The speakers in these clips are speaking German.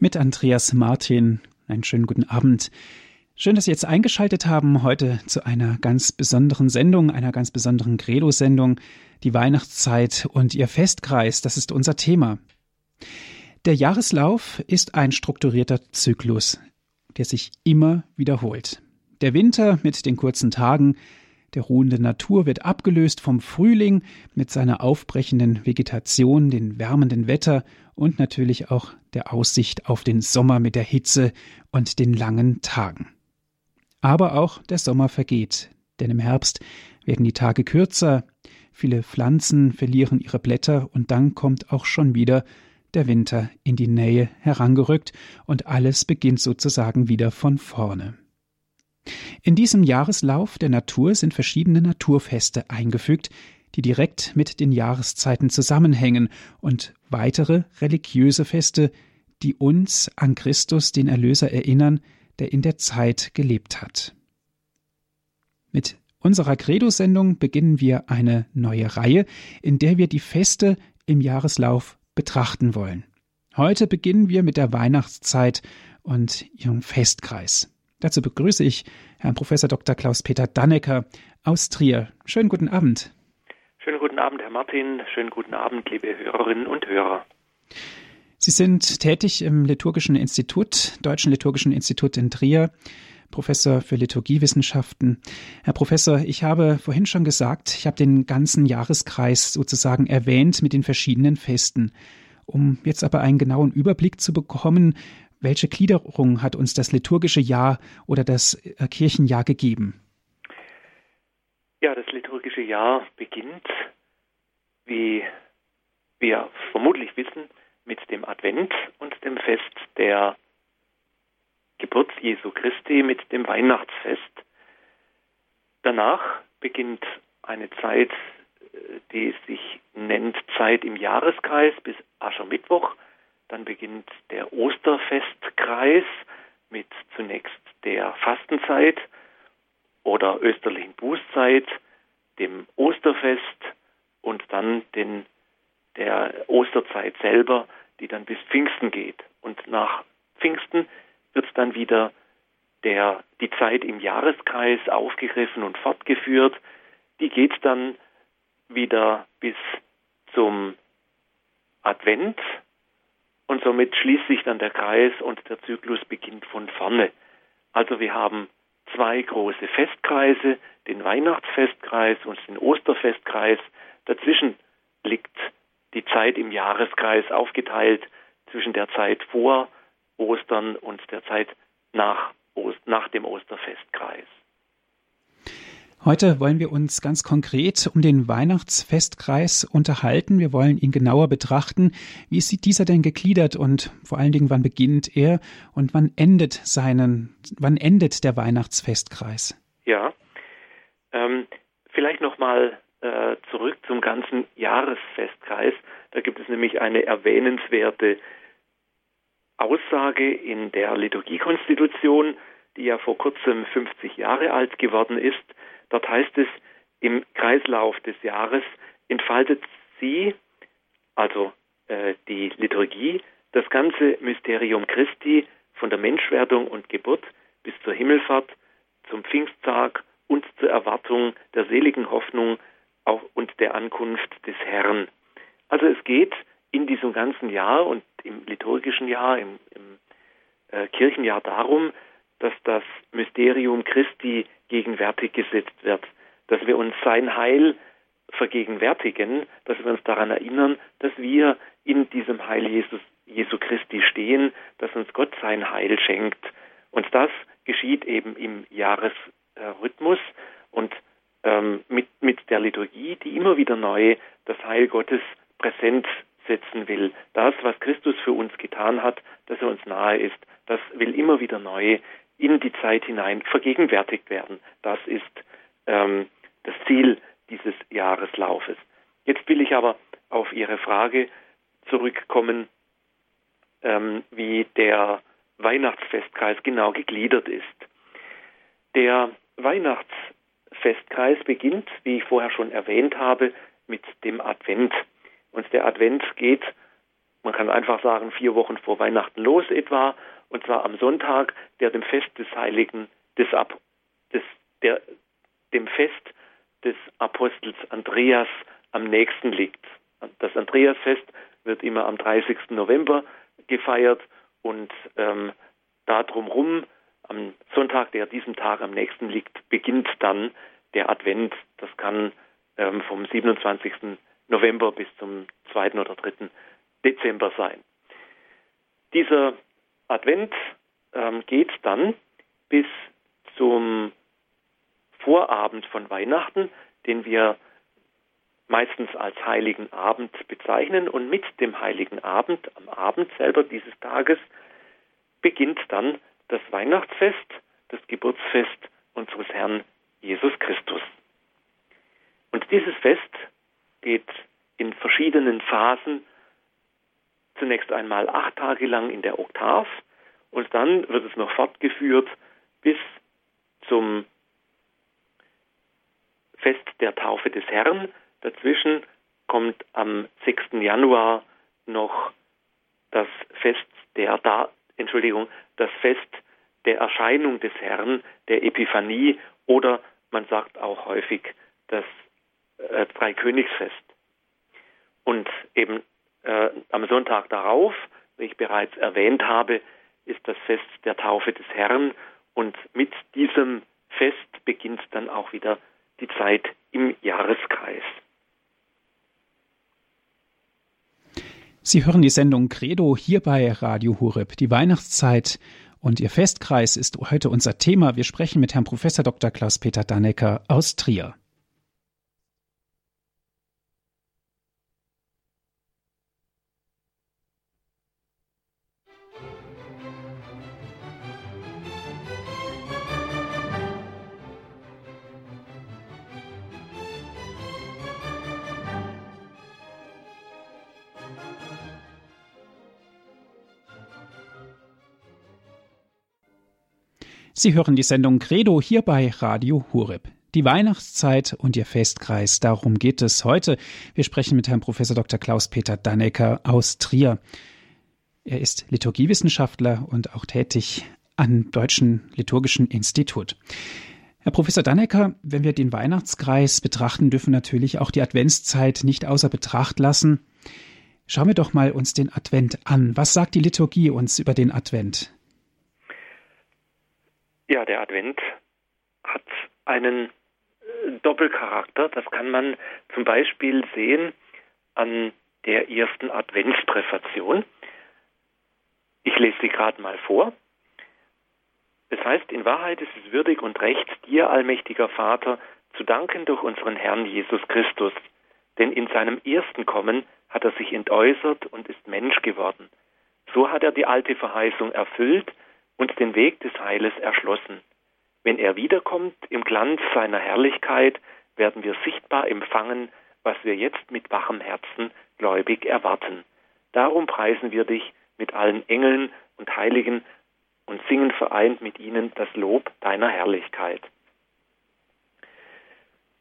mit Andreas Martin. Einen schönen guten Abend. Schön, dass Sie jetzt eingeschaltet haben heute zu einer ganz besonderen Sendung, einer ganz besonderen Credo-Sendung, die Weihnachtszeit und ihr Festkreis. Das ist unser Thema. Der Jahreslauf ist ein strukturierter Zyklus, der sich immer wiederholt. Der Winter mit den kurzen Tagen, der ruhende Natur wird abgelöst vom Frühling mit seiner aufbrechenden Vegetation, den wärmenden Wetter und natürlich auch der Aussicht auf den Sommer mit der Hitze und den langen Tagen. Aber auch der Sommer vergeht, denn im Herbst werden die Tage kürzer, viele Pflanzen verlieren ihre Blätter und dann kommt auch schon wieder der Winter in die Nähe herangerückt und alles beginnt sozusagen wieder von vorne. In diesem Jahreslauf der Natur sind verschiedene Naturfeste eingefügt, die direkt mit den Jahreszeiten zusammenhängen und weitere religiöse Feste, die uns an Christus, den Erlöser, erinnern, der in der Zeit gelebt hat. Mit unserer Credo-Sendung beginnen wir eine neue Reihe, in der wir die Feste im Jahreslauf betrachten wollen. Heute beginnen wir mit der Weihnachtszeit und ihrem Festkreis. Dazu begrüße ich Herrn Professor Dr. Klaus-Peter Dannecker aus Trier. Schönen guten Abend. Schönen guten Abend, Herr Martin. Schönen guten Abend, liebe Hörerinnen und Hörer. Sie sind tätig im Liturgischen Institut, Deutschen Liturgischen Institut in Trier, Professor für Liturgiewissenschaften. Herr Professor, ich habe vorhin schon gesagt, ich habe den ganzen Jahreskreis sozusagen erwähnt mit den verschiedenen Festen. Um jetzt aber einen genauen Überblick zu bekommen, welche Gliederung hat uns das liturgische Jahr oder das äh, Kirchenjahr gegeben? Ja, das liturgische Jahr beginnt, wie wir vermutlich wissen, mit dem Advent und dem Fest der Geburt Jesu Christi, mit dem Weihnachtsfest. Danach beginnt eine Zeit, die sich nennt Zeit im Jahreskreis bis Aschermittwoch. Dann beginnt der Osterfestkreis mit zunächst der Fastenzeit oder österlichen Bußzeit, dem Osterfest und dann den, der Osterzeit selber, die dann bis Pfingsten geht. Und nach Pfingsten wird dann wieder der, die Zeit im Jahreskreis aufgegriffen und fortgeführt. Die geht dann wieder bis zum Advent, und somit schließt sich dann der Kreis und der Zyklus beginnt von vorne. Also wir haben zwei große Festkreise, den Weihnachtsfestkreis und den Osterfestkreis. Dazwischen liegt die Zeit im Jahreskreis aufgeteilt zwischen der Zeit vor Ostern und der Zeit nach, Ost nach dem Osterfestkreis. Heute wollen wir uns ganz konkret um den Weihnachtsfestkreis unterhalten. Wir wollen ihn genauer betrachten. Wie ist dieser denn gegliedert und vor allen Dingen, wann beginnt er und wann endet seinen, wann endet der Weihnachtsfestkreis? Ja, ähm, vielleicht nochmal äh, zurück zum ganzen Jahresfestkreis. Da gibt es nämlich eine erwähnenswerte Aussage in der Liturgiekonstitution, die ja vor kurzem 50 Jahre alt geworden ist. Dort heißt es, im Kreislauf des Jahres entfaltet sie, also äh, die Liturgie, das ganze Mysterium Christi von der Menschwerdung und Geburt bis zur Himmelfahrt, zum Pfingsttag und zur Erwartung der seligen Hoffnung und der Ankunft des Herrn. Also es geht in diesem ganzen Jahr und im liturgischen Jahr, im, im äh, Kirchenjahr darum, dass das Mysterium Christi gegenwärtig gesetzt wird, dass wir uns sein Heil vergegenwärtigen, dass wir uns daran erinnern, dass wir in diesem Heil Jesus, Jesu Christi stehen, dass uns Gott sein Heil schenkt. Und das geschieht eben im Jahresrhythmus und ähm, mit, mit der Liturgie, die immer wieder neu das Heil Gottes präsent setzen will. Das, was Christus für uns getan hat, dass er uns nahe ist, das will immer wieder neu in die Zeit hinein vergegenwärtigt werden. Das ist ähm, das Ziel dieses Jahreslaufes. Jetzt will ich aber auf Ihre Frage zurückkommen, ähm, wie der Weihnachtsfestkreis genau gegliedert ist. Der Weihnachtsfestkreis beginnt, wie ich vorher schon erwähnt habe, mit dem Advent. Und der Advent geht, man kann einfach sagen, vier Wochen vor Weihnachten los etwa, und zwar am Sonntag, der dem Fest des Heiligen, des, Ab des der, dem Fest des Apostels Andreas am nächsten liegt. Das Andreasfest wird immer am 30. November gefeiert und ähm, da drumherum am Sonntag, der diesem Tag am nächsten liegt, beginnt dann der Advent. Das kann ähm, vom 27. November bis zum 2. oder 3. Dezember sein. Dieser Advent ähm, geht dann bis zum Vorabend von Weihnachten, den wir meistens als heiligen Abend bezeichnen. Und mit dem heiligen Abend, am Abend selber dieses Tages, beginnt dann das Weihnachtsfest, das Geburtsfest unseres Herrn Jesus Christus. Und dieses Fest geht in verschiedenen Phasen zunächst einmal acht Tage lang in der Oktav und dann wird es noch fortgeführt bis zum Fest der Taufe des Herrn. Dazwischen kommt am 6. Januar noch das Fest der da Entschuldigung, das Fest der Erscheinung des Herrn, der Epiphanie oder man sagt auch häufig das äh, Dreikönigsfest. Und eben äh, am Sonntag darauf, wie ich bereits erwähnt habe, ist das Fest der Taufe des Herrn und mit diesem Fest beginnt dann auch wieder die Zeit im Jahreskreis. Sie hören die Sendung Credo hier bei Radio Horeb, die Weihnachtszeit. Und Ihr Festkreis ist heute unser Thema. Wir sprechen mit Herrn Professor Dr. Klaus-Peter Dannecker aus Trier. Sie hören die Sendung Credo hier bei Radio Hureb. Die Weihnachtszeit und ihr Festkreis, darum geht es heute. Wir sprechen mit Herrn Professor Dr. Klaus-Peter Dannecker aus Trier. Er ist Liturgiewissenschaftler und auch tätig am Deutschen Liturgischen Institut. Herr Professor Dannecker, wenn wir den Weihnachtskreis betrachten, dürfen natürlich auch die Adventszeit nicht außer Betracht lassen. Schauen wir doch mal uns den Advent an. Was sagt die Liturgie uns über den Advent? Ja, der Advent hat einen äh, Doppelcharakter. Das kann man zum Beispiel sehen an der ersten Adventspräfation. Ich lese sie gerade mal vor. Es heißt, in Wahrheit ist es würdig und recht, dir, allmächtiger Vater, zu danken durch unseren Herrn Jesus Christus. Denn in seinem ersten Kommen hat er sich entäußert und ist Mensch geworden. So hat er die alte Verheißung erfüllt, und den Weg des Heiles erschlossen. Wenn er wiederkommt im Glanz seiner Herrlichkeit, werden wir sichtbar empfangen, was wir jetzt mit wachem Herzen gläubig erwarten. Darum preisen wir dich mit allen Engeln und Heiligen und singen vereint mit ihnen das Lob deiner Herrlichkeit.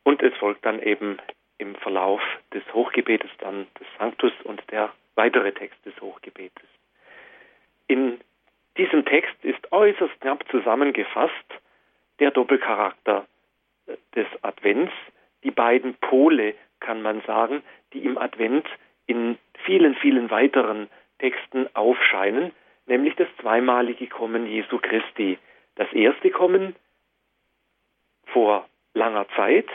Und es folgt dann eben im Verlauf des Hochgebetes dann des Sanctus und der weitere Text des Hochgebetes. In diesem Text ist äußerst knapp zusammengefasst der Doppelcharakter äh, des Advents, die beiden Pole, kann man sagen, die im Advent in vielen, vielen weiteren Texten aufscheinen, nämlich das zweimalige Kommen Jesu Christi. Das erste Kommen vor langer Zeit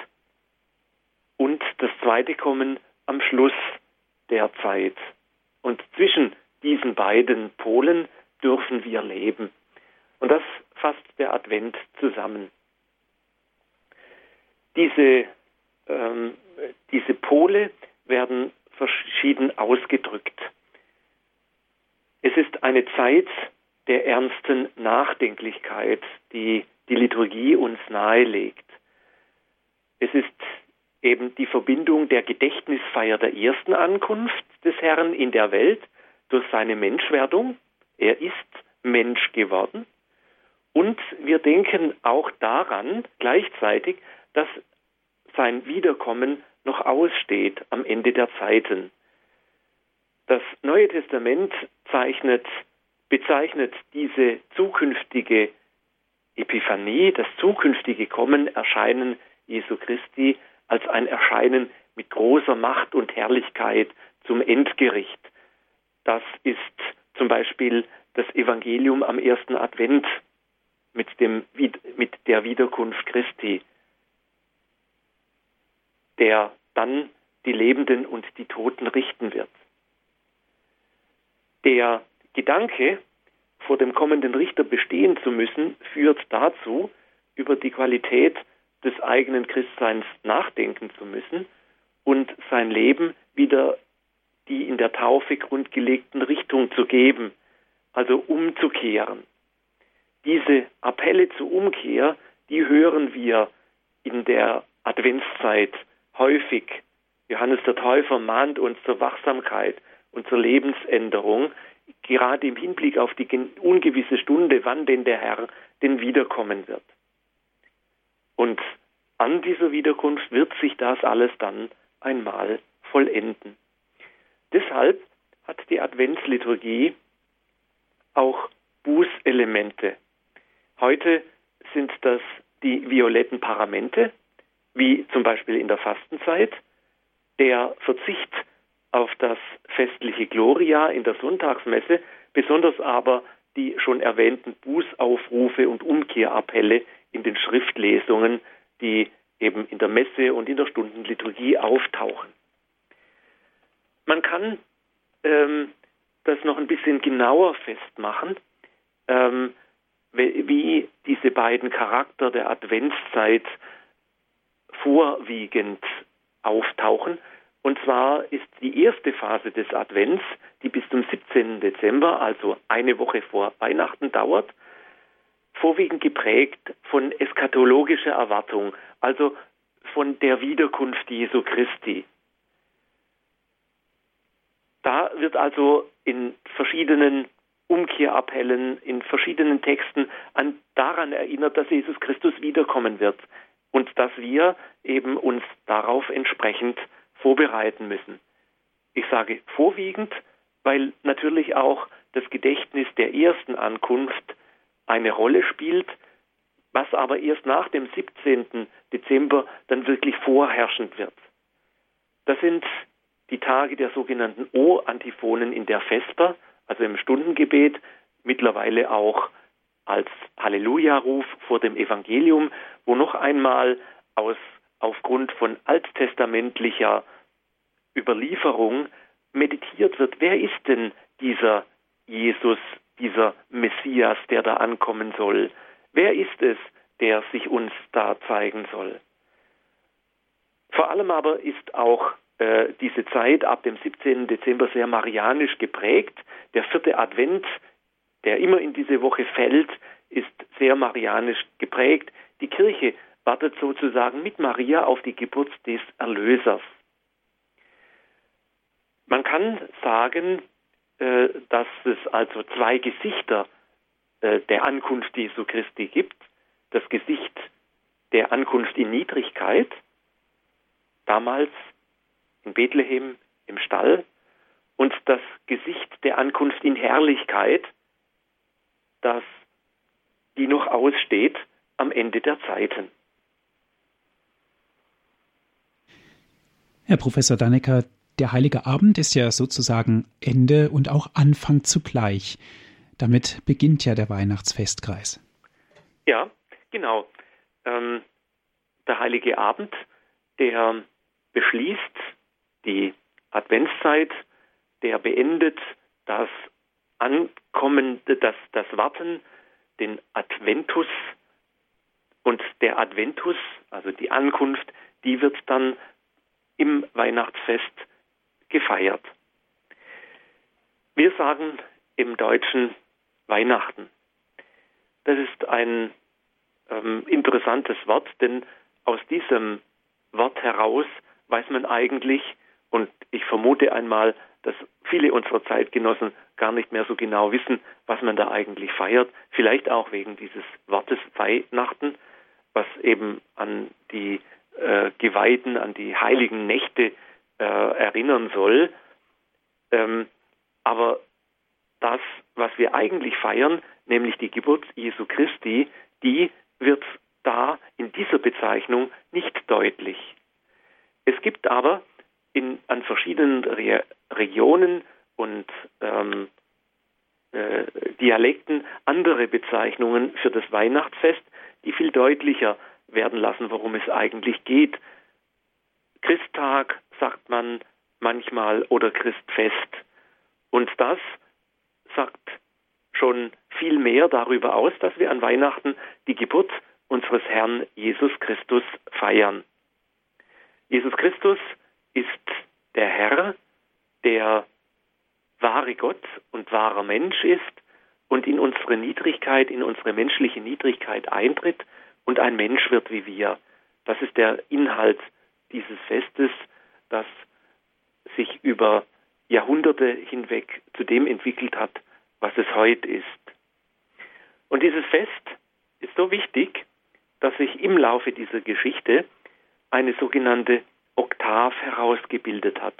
und das zweite Kommen am Schluss der Zeit. Und zwischen diesen beiden Polen dürfen wir leben. Und das fasst der Advent zusammen. Diese, ähm, diese Pole werden verschieden ausgedrückt. Es ist eine Zeit der ernsten Nachdenklichkeit, die die Liturgie uns nahelegt. Es ist eben die Verbindung der Gedächtnisfeier der ersten Ankunft des Herrn in der Welt durch seine Menschwerdung er ist Mensch geworden. Und wir denken auch daran gleichzeitig, dass sein Wiederkommen noch aussteht am Ende der Zeiten. Das Neue Testament zeichnet, bezeichnet diese zukünftige Epiphanie, das zukünftige Kommen, Erscheinen Jesu Christi als ein Erscheinen mit großer Macht und Herrlichkeit zum Endgericht. Das ist zum Beispiel das Evangelium am ersten Advent mit, dem, mit der Wiederkunft Christi, der dann die Lebenden und die Toten richten wird. Der Gedanke, vor dem kommenden Richter bestehen zu müssen, führt dazu, über die Qualität des eigenen Christseins nachdenken zu müssen und sein Leben wieder die in der Taufe grundgelegten Richtung zu geben, also umzukehren. Diese Appelle zur Umkehr, die hören wir in der Adventszeit häufig. Johannes der Täufer mahnt uns zur Wachsamkeit und zur Lebensänderung, gerade im Hinblick auf die ungewisse Stunde, wann denn der Herr denn wiederkommen wird. Und an dieser Wiederkunft wird sich das alles dann einmal vollenden. Deshalb hat die Adventsliturgie auch Bußelemente. Heute sind das die violetten Paramente, wie zum Beispiel in der Fastenzeit, der Verzicht auf das festliche Gloria in der Sonntagsmesse, besonders aber die schon erwähnten Bußaufrufe und Umkehrappelle in den Schriftlesungen, die eben in der Messe und in der Stundenliturgie auftauchen. Man kann ähm, das noch ein bisschen genauer festmachen, ähm, wie diese beiden Charakter der Adventszeit vorwiegend auftauchen. Und zwar ist die erste Phase des Advents, die bis zum 17. Dezember, also eine Woche vor Weihnachten dauert, vorwiegend geprägt von eschatologischer Erwartung, also von der Wiederkunft Jesu Christi. Da wird also in verschiedenen Umkehrappellen, in verschiedenen Texten an, daran erinnert, dass Jesus Christus wiederkommen wird und dass wir eben uns darauf entsprechend vorbereiten müssen. Ich sage vorwiegend, weil natürlich auch das Gedächtnis der ersten Ankunft eine Rolle spielt, was aber erst nach dem 17. Dezember dann wirklich vorherrschend wird. Das sind die Tage der sogenannten O-Antiphonen in der Vesper, also im Stundengebet, mittlerweile auch als Halleluja-Ruf vor dem Evangelium, wo noch einmal aus, aufgrund von alttestamentlicher Überlieferung meditiert wird, wer ist denn dieser Jesus, dieser Messias, der da ankommen soll? Wer ist es, der sich uns da zeigen soll? Vor allem aber ist auch diese Zeit ab dem 17. Dezember sehr marianisch geprägt. Der vierte Advent, der immer in diese Woche fällt, ist sehr marianisch geprägt. Die Kirche wartet sozusagen mit Maria auf die Geburt des Erlösers. Man kann sagen, äh, dass es also zwei Gesichter äh, der Ankunft Jesu Christi gibt. Das Gesicht der Ankunft in Niedrigkeit, damals in Bethlehem im Stall und das Gesicht der Ankunft in Herrlichkeit, das die noch aussteht am Ende der Zeiten. Herr Professor Dannecker, der Heilige Abend ist ja sozusagen Ende und auch Anfang zugleich. Damit beginnt ja der Weihnachtsfestkreis. Ja, genau. Ähm, der Heilige Abend, der beschließt die Adventszeit, der beendet das Ankommen, das, das Warten, den Adventus und der Adventus, also die Ankunft, die wird dann im Weihnachtsfest gefeiert. Wir sagen im Deutschen Weihnachten. Das ist ein ähm, interessantes Wort, denn aus diesem Wort heraus weiß man eigentlich, und ich vermute einmal, dass viele unserer Zeitgenossen gar nicht mehr so genau wissen, was man da eigentlich feiert. Vielleicht auch wegen dieses Wortes Weihnachten, was eben an die äh, Geweihten, an die heiligen Nächte äh, erinnern soll. Ähm, aber das, was wir eigentlich feiern, nämlich die Geburt Jesu Christi, die wird da in dieser Bezeichnung nicht deutlich. Es gibt aber in, an verschiedenen Re Regionen und ähm, äh, Dialekten andere Bezeichnungen für das Weihnachtsfest, die viel deutlicher werden lassen, worum es eigentlich geht. Christtag sagt man manchmal oder Christfest. Und das sagt schon viel mehr darüber aus, dass wir an Weihnachten die Geburt unseres Herrn Jesus Christus feiern. Jesus Christus ist der Herr, der wahre Gott und wahrer Mensch ist und in unsere Niedrigkeit, in unsere menschliche Niedrigkeit eintritt und ein Mensch wird wie wir. Das ist der Inhalt dieses Festes, das sich über Jahrhunderte hinweg zu dem entwickelt hat, was es heute ist. Und dieses Fest ist so wichtig, dass sich im Laufe dieser Geschichte eine sogenannte Oktav herausgebildet hat.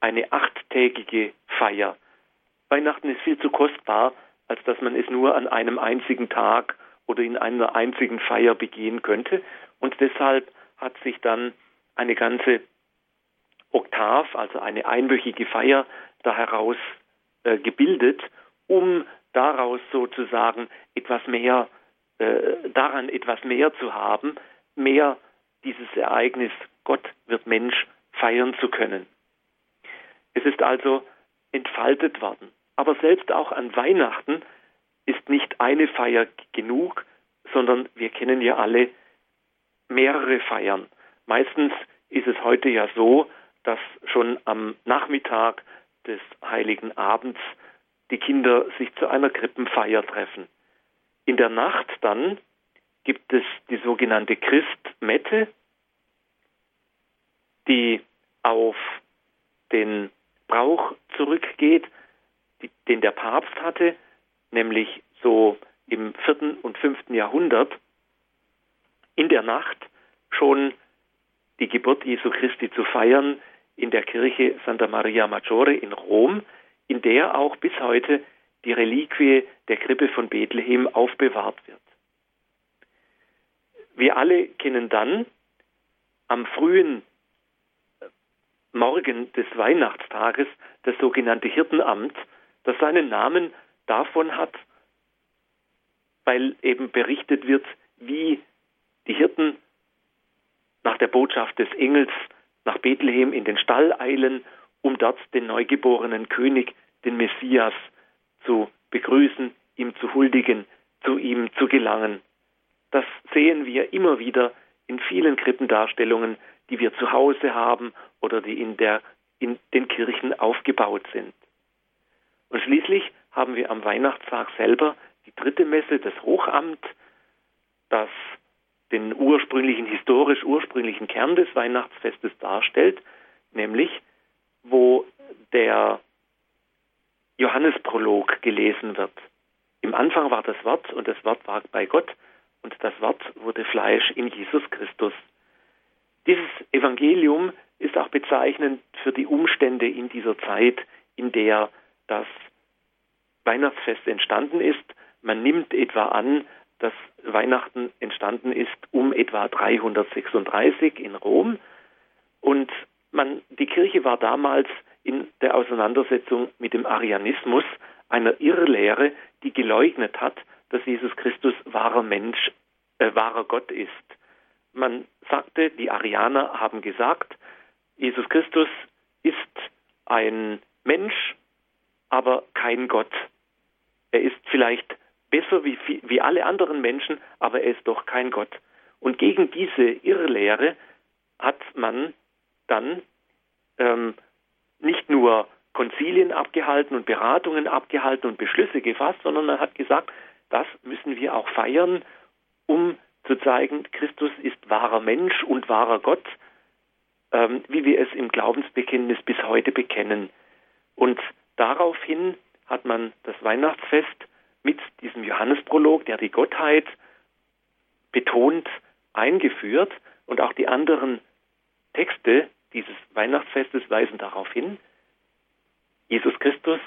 Eine achttägige Feier. Weihnachten ist viel zu kostbar, als dass man es nur an einem einzigen Tag oder in einer einzigen Feier begehen könnte. Und deshalb hat sich dann eine ganze Oktav, also eine einwöchige Feier, da heraus äh, gebildet, um daraus sozusagen etwas mehr, äh, daran etwas mehr zu haben, mehr dieses Ereignis Gott wird Mensch feiern zu können. Es ist also entfaltet worden. Aber selbst auch an Weihnachten ist nicht eine Feier genug, sondern wir kennen ja alle mehrere Feiern. Meistens ist es heute ja so, dass schon am Nachmittag des heiligen Abends die Kinder sich zu einer Krippenfeier treffen. In der Nacht dann gibt es die sogenannte Christmette, die auf den Brauch zurückgeht, den der Papst hatte, nämlich so im vierten und fünften Jahrhundert, in der Nacht schon die Geburt Jesu Christi zu feiern in der Kirche Santa Maria Maggiore in Rom, in der auch bis heute die Reliquie der Krippe von Bethlehem aufbewahrt wird. Wir alle kennen dann am frühen Morgen des Weihnachtstages das sogenannte Hirtenamt, das seinen Namen davon hat, weil eben berichtet wird, wie die Hirten nach der Botschaft des Engels nach Bethlehem in den Stall eilen, um dort den neugeborenen König, den Messias, zu begrüßen, ihm zu huldigen, zu ihm zu gelangen. Das sehen wir immer wieder in vielen Krippendarstellungen, die wir zu Hause haben oder die in, der, in den Kirchen aufgebaut sind. Und schließlich haben wir am Weihnachtstag selber die dritte Messe, das Hochamt, das den ursprünglichen, historisch ursprünglichen Kern des Weihnachtsfestes darstellt, nämlich wo der Johannesprolog gelesen wird. Im Anfang war das Wort und das Wort war bei Gott und das Wort wurde Fleisch in Jesus Christus. Dieses Evangelium ist auch bezeichnend für die Umstände in dieser Zeit, in der das Weihnachtsfest entstanden ist. Man nimmt etwa an, dass Weihnachten entstanden ist um etwa 336 in Rom. Und man, die Kirche war damals in der Auseinandersetzung mit dem Arianismus, einer Irrlehre, die geleugnet hat, dass Jesus Christus wahrer Mensch, äh, wahrer Gott ist. Man sagte, die Arianer haben gesagt, Jesus Christus ist ein Mensch, aber kein Gott. Er ist vielleicht besser wie, wie alle anderen Menschen, aber er ist doch kein Gott. Und gegen diese Irrlehre hat man dann ähm, nicht nur Konzilien abgehalten und Beratungen abgehalten und Beschlüsse gefasst, sondern man hat gesagt, das müssen wir auch feiern, um zu zeigen, Christus ist wahrer Mensch und wahrer Gott, ähm, wie wir es im Glaubensbekenntnis bis heute bekennen. Und daraufhin hat man das Weihnachtsfest mit diesem Johannesprolog, der die Gottheit betont, eingeführt und auch die anderen Texte dieses Weihnachtsfestes weisen darauf hin. Jesus Christus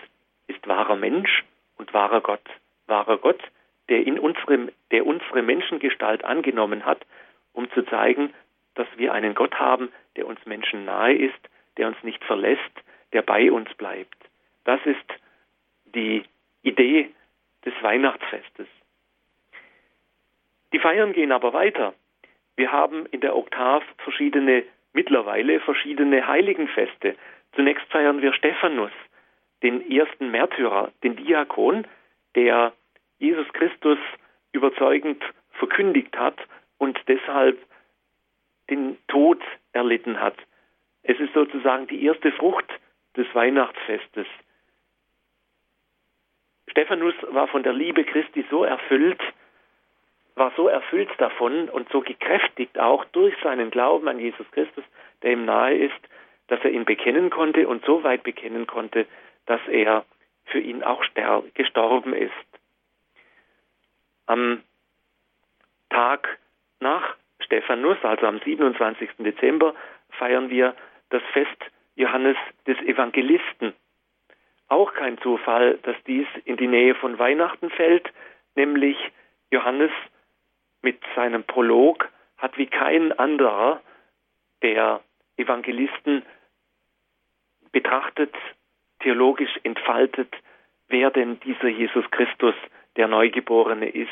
ist wahrer Mensch und wahrer Gott. Wahrer Gott, der in unserem, der unsere Menschengestalt angenommen hat, um zu zeigen, dass wir einen Gott haben, der uns Menschen nahe ist, der uns nicht verlässt, der bei uns bleibt. Das ist die Idee des Weihnachtsfestes. Die Feiern gehen aber weiter. Wir haben in der Oktav verschiedene, mittlerweile verschiedene Heiligenfeste. Zunächst feiern wir Stephanus, den ersten Märtyrer, den Diakon, der Jesus Christus überzeugend verkündigt hat und deshalb den Tod erlitten hat. Es ist sozusagen die erste Frucht des Weihnachtsfestes. Stephanus war von der Liebe Christi so erfüllt, war so erfüllt davon und so gekräftigt auch durch seinen Glauben an Jesus Christus, der ihm nahe ist, dass er ihn bekennen konnte und so weit bekennen konnte, dass er für ihn auch gestorben ist. Am Tag nach Stephanus, also am 27. Dezember, feiern wir das Fest Johannes des Evangelisten. Auch kein Zufall, dass dies in die Nähe von Weihnachten fällt, nämlich Johannes mit seinem Prolog hat wie kein anderer der Evangelisten betrachtet, theologisch entfaltet, wer denn dieser Jesus Christus, der Neugeborene ist.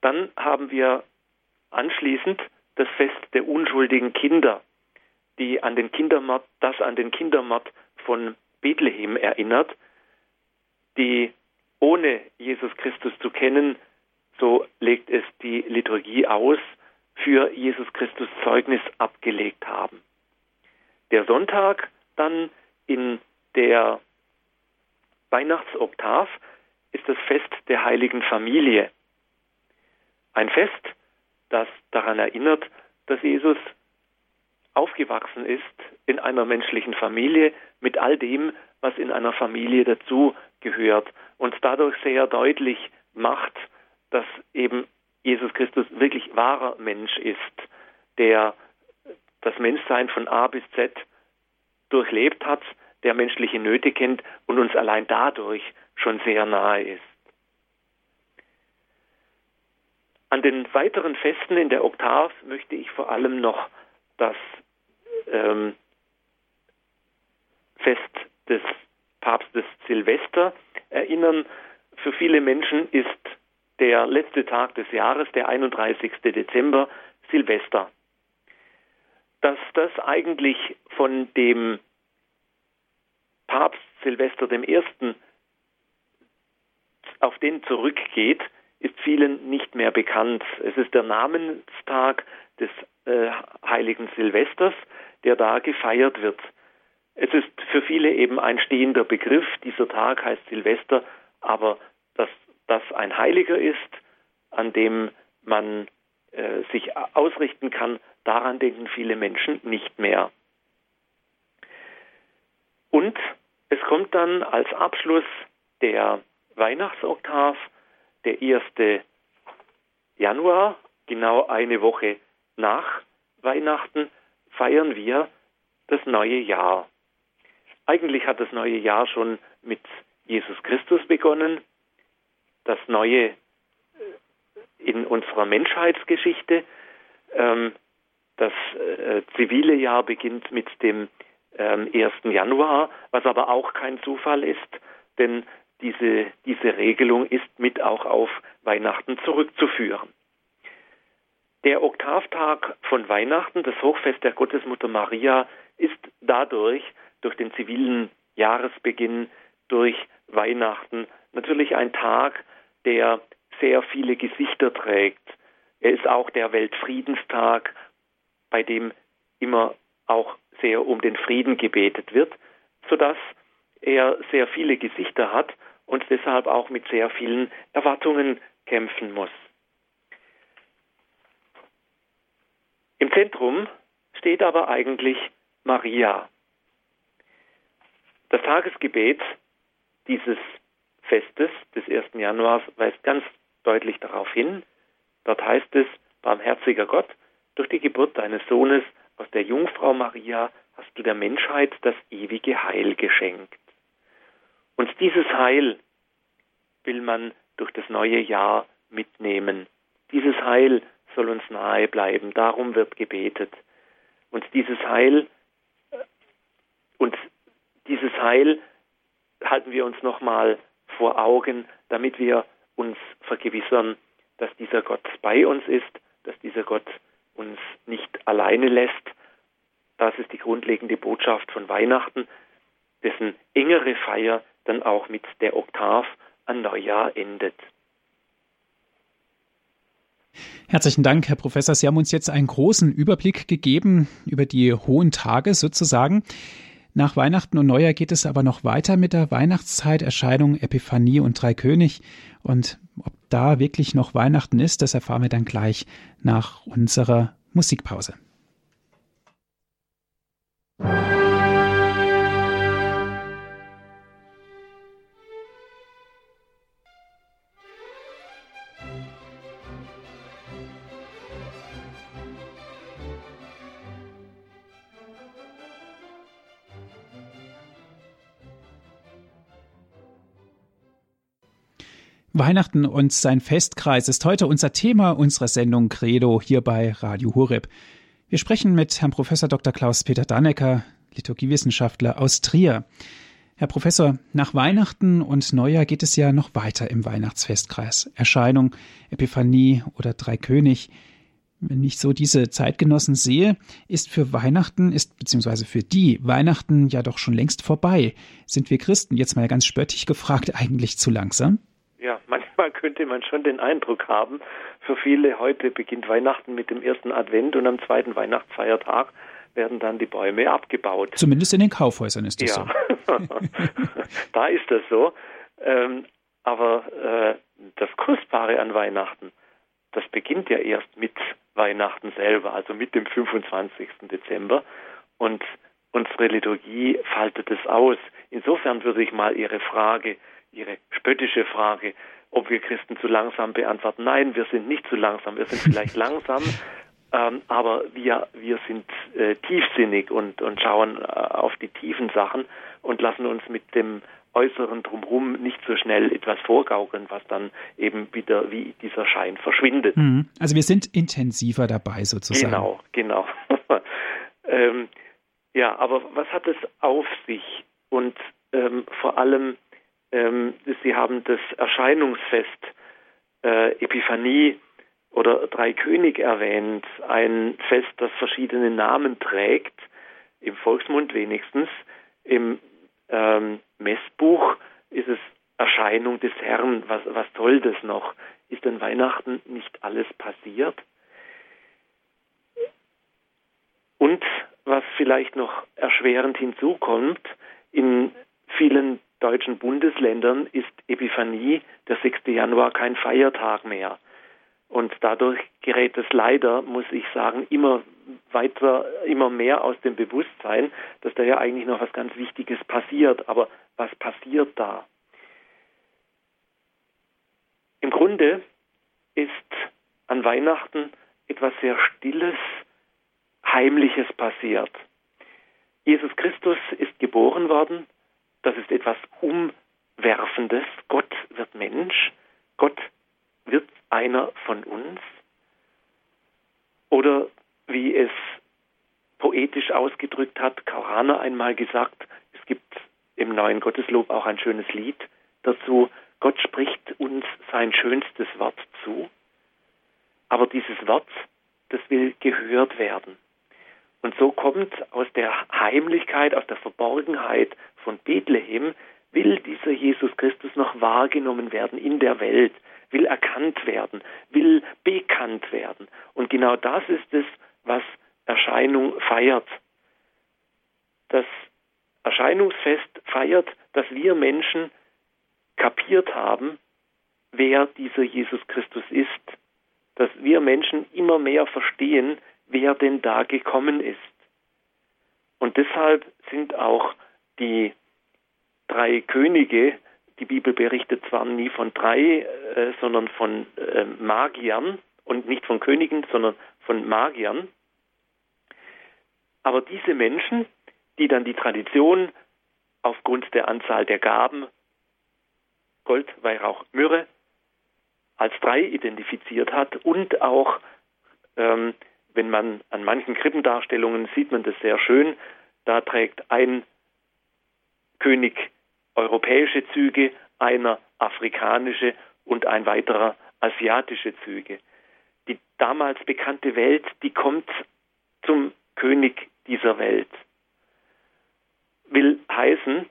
Dann haben wir anschließend das Fest der unschuldigen Kinder, die an den Kindermord, das an den Kindermord von Bethlehem erinnert, die ohne Jesus Christus zu kennen, so legt es die Liturgie aus, für Jesus Christus Zeugnis abgelegt haben. Der Sonntag dann in der Weihnachtsoktav ist das Fest der heiligen Familie. Ein Fest, das daran erinnert, dass Jesus aufgewachsen ist in einer menschlichen Familie mit all dem, was in einer Familie dazu gehört und dadurch sehr deutlich macht, dass eben Jesus Christus wirklich wahrer Mensch ist, der das Menschsein von A bis Z durchlebt hat, der menschliche Nöte kennt und uns allein dadurch schon sehr nahe ist. An den weiteren Festen in der Oktav möchte ich vor allem noch das ähm, Fest des Papstes Silvester erinnern. Für viele Menschen ist der letzte Tag des Jahres, der 31. Dezember, Silvester. Dass das eigentlich von dem Papst Silvester I. auf den zurückgeht, ist vielen nicht mehr bekannt. Es ist der Namenstag des äh, heiligen Silvesters, der da gefeiert wird. Es ist für viele eben ein stehender Begriff. Dieser Tag heißt Silvester, aber dass das ein Heiliger ist, an dem man äh, sich ausrichten kann, daran denken viele Menschen nicht mehr. Und es kommt dann als Abschluss der Weihnachtsoktav der 1. Januar, genau eine Woche nach Weihnachten, feiern wir das neue Jahr. Eigentlich hat das neue Jahr schon mit Jesus Christus begonnen. Das neue in unserer Menschheitsgeschichte. Ähm, das äh, zivile Jahr beginnt mit dem ähm, 1. Januar, was aber auch kein Zufall ist, denn diese, diese Regelung ist mit auch auf Weihnachten zurückzuführen. Der Oktavtag von Weihnachten, das Hochfest der Gottesmutter Maria, ist dadurch, durch den zivilen Jahresbeginn, durch Weihnachten, natürlich ein Tag, der sehr viele Gesichter trägt. Er ist auch der Weltfriedenstag, bei dem immer auch sehr um den Frieden gebetet wird, sodass er sehr viele Gesichter hat und deshalb auch mit sehr vielen Erwartungen kämpfen muss. Im Zentrum steht aber eigentlich Maria. Das Tagesgebet dieses Festes des 1. Januars weist ganz deutlich darauf hin. Dort heißt es, barmherziger Gott, durch die Geburt deines Sohnes aus der Jungfrau Maria hast du der Menschheit das ewige Heil geschenkt. Und dieses Heil will man durch das neue Jahr mitnehmen. Dieses Heil soll uns nahe bleiben, darum wird gebetet. Und dieses Heil und dieses Heil halten wir uns nochmal vor Augen, damit wir uns vergewissern, dass dieser Gott bei uns ist, dass dieser Gott uns nicht alleine lässt. Das ist die grundlegende Botschaft von Weihnachten, dessen engere Feier dann auch mit der Oktav an Neujahr endet. Herzlichen Dank, Herr Professor. Sie haben uns jetzt einen großen Überblick gegeben über die hohen Tage sozusagen. Nach Weihnachten und Neujahr geht es aber noch weiter mit der Weihnachtszeit, Erscheinung, Epiphanie und Dreikönig. Und ob da wirklich noch Weihnachten ist, das erfahren wir dann gleich nach unserer Musikpause. Weihnachten und sein Festkreis ist heute unser Thema unserer Sendung Credo hier bei Radio Horeb. Wir sprechen mit Herrn Professor Dr. Klaus-Peter Dannecker, Liturgiewissenschaftler aus Trier. Herr Professor, nach Weihnachten und Neujahr geht es ja noch weiter im Weihnachtsfestkreis. Erscheinung, Epiphanie oder Dreikönig. Wenn ich so diese Zeitgenossen sehe, ist für Weihnachten, ist beziehungsweise für die Weihnachten ja doch schon längst vorbei. Sind wir Christen, jetzt mal ganz spöttisch gefragt, eigentlich zu langsam? Ja, manchmal könnte man schon den Eindruck haben, für viele heute beginnt Weihnachten mit dem ersten Advent und am zweiten Weihnachtsfeiertag werden dann die Bäume abgebaut. Zumindest in den Kaufhäusern ist das ja. so. da ist das so. Ähm, aber äh, das Kostbare an Weihnachten, das beginnt ja erst mit Weihnachten selber, also mit dem 25. Dezember. Und unsere Liturgie faltet es aus. Insofern würde ich mal Ihre Frage Ihre spöttische Frage, ob wir Christen zu langsam beantworten. Nein, wir sind nicht zu langsam. Wir sind vielleicht langsam, ähm, aber wir, wir sind äh, tiefsinnig und, und schauen äh, auf die tiefen Sachen und lassen uns mit dem Äußeren drumherum nicht so schnell etwas vorgaukeln, was dann eben wieder wie dieser Schein verschwindet. Mhm. Also wir sind intensiver dabei sozusagen. Genau, genau. ähm, ja, aber was hat es auf sich? Und ähm, vor allem, ähm, Sie haben das Erscheinungsfest äh, Epiphanie oder Dreikönig erwähnt, ein Fest, das verschiedene Namen trägt, im Volksmund wenigstens. Im ähm, Messbuch ist es Erscheinung des Herrn. Was, was soll das noch? Ist an Weihnachten nicht alles passiert? Und was vielleicht noch erschwerend hinzukommt, in vielen deutschen Bundesländern ist Epiphanie, der 6. Januar, kein Feiertag mehr. Und dadurch gerät es leider, muss ich sagen, immer weiter, immer mehr aus dem Bewusstsein, dass da ja eigentlich noch was ganz Wichtiges passiert. Aber was passiert da? Im Grunde ist an Weihnachten etwas sehr Stilles, Heimliches passiert. Jesus Christus ist geboren worden, das ist etwas Umwerfendes. Gott wird Mensch. Gott wird einer von uns. Oder wie es poetisch ausgedrückt hat, Karana einmal gesagt, es gibt im neuen Gotteslob auch ein schönes Lied dazu, Gott spricht uns sein schönstes Wort zu, aber dieses Wort, das will gehört werden. Und so kommt aus der Heimlichkeit, aus der Verborgenheit von Bethlehem, will dieser Jesus Christus noch wahrgenommen werden in der Welt, will erkannt werden, will bekannt werden. Und genau das ist es, was Erscheinung feiert. Das Erscheinungsfest feiert, dass wir Menschen kapiert haben, wer dieser Jesus Christus ist, dass wir Menschen immer mehr verstehen, wer denn da gekommen ist. Und deshalb sind auch die drei Könige, die Bibel berichtet zwar nie von drei, äh, sondern von äh, Magiern und nicht von Königen, sondern von Magiern. Aber diese Menschen, die dann die Tradition aufgrund der Anzahl der Gaben Gold, Weihrauch, Myrrhe als drei identifiziert hat und auch, ähm, wenn man an manchen Krippendarstellungen sieht man das sehr schön, da trägt ein König europäische Züge, einer afrikanische und ein weiterer asiatische Züge. Die damals bekannte Welt, die kommt zum König dieser Welt. Will heißen,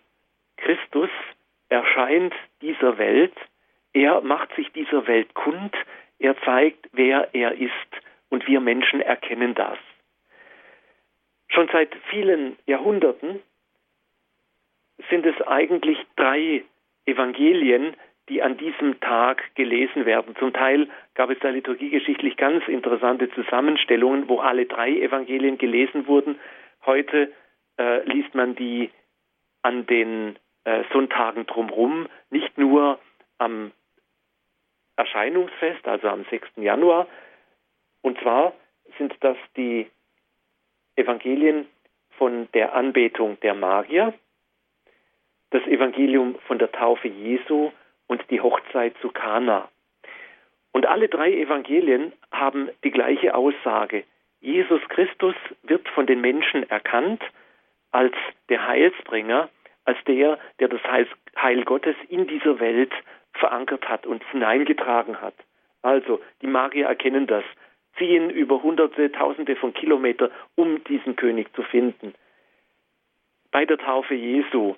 Christus erscheint dieser Welt, er macht sich dieser Welt kund, er zeigt, wer er ist und wir Menschen erkennen das. Schon seit vielen Jahrhunderten sind es eigentlich drei Evangelien, die an diesem Tag gelesen werden. Zum Teil gab es da liturgiegeschichtlich ganz interessante Zusammenstellungen, wo alle drei Evangelien gelesen wurden. Heute äh, liest man die an den äh, Sonntagen drumherum, nicht nur am Erscheinungsfest, also am 6. Januar. Und zwar sind das die Evangelien von der Anbetung der Magier, das Evangelium von der Taufe Jesu und die Hochzeit zu Kana. Und alle drei Evangelien haben die gleiche Aussage. Jesus Christus wird von den Menschen erkannt als der Heilsbringer, als der, der das Heil Gottes in dieser Welt verankert hat und hineingetragen hat. Also, die Magier erkennen das, ziehen über Hunderte, Tausende von Kilometern, um diesen König zu finden. Bei der Taufe Jesu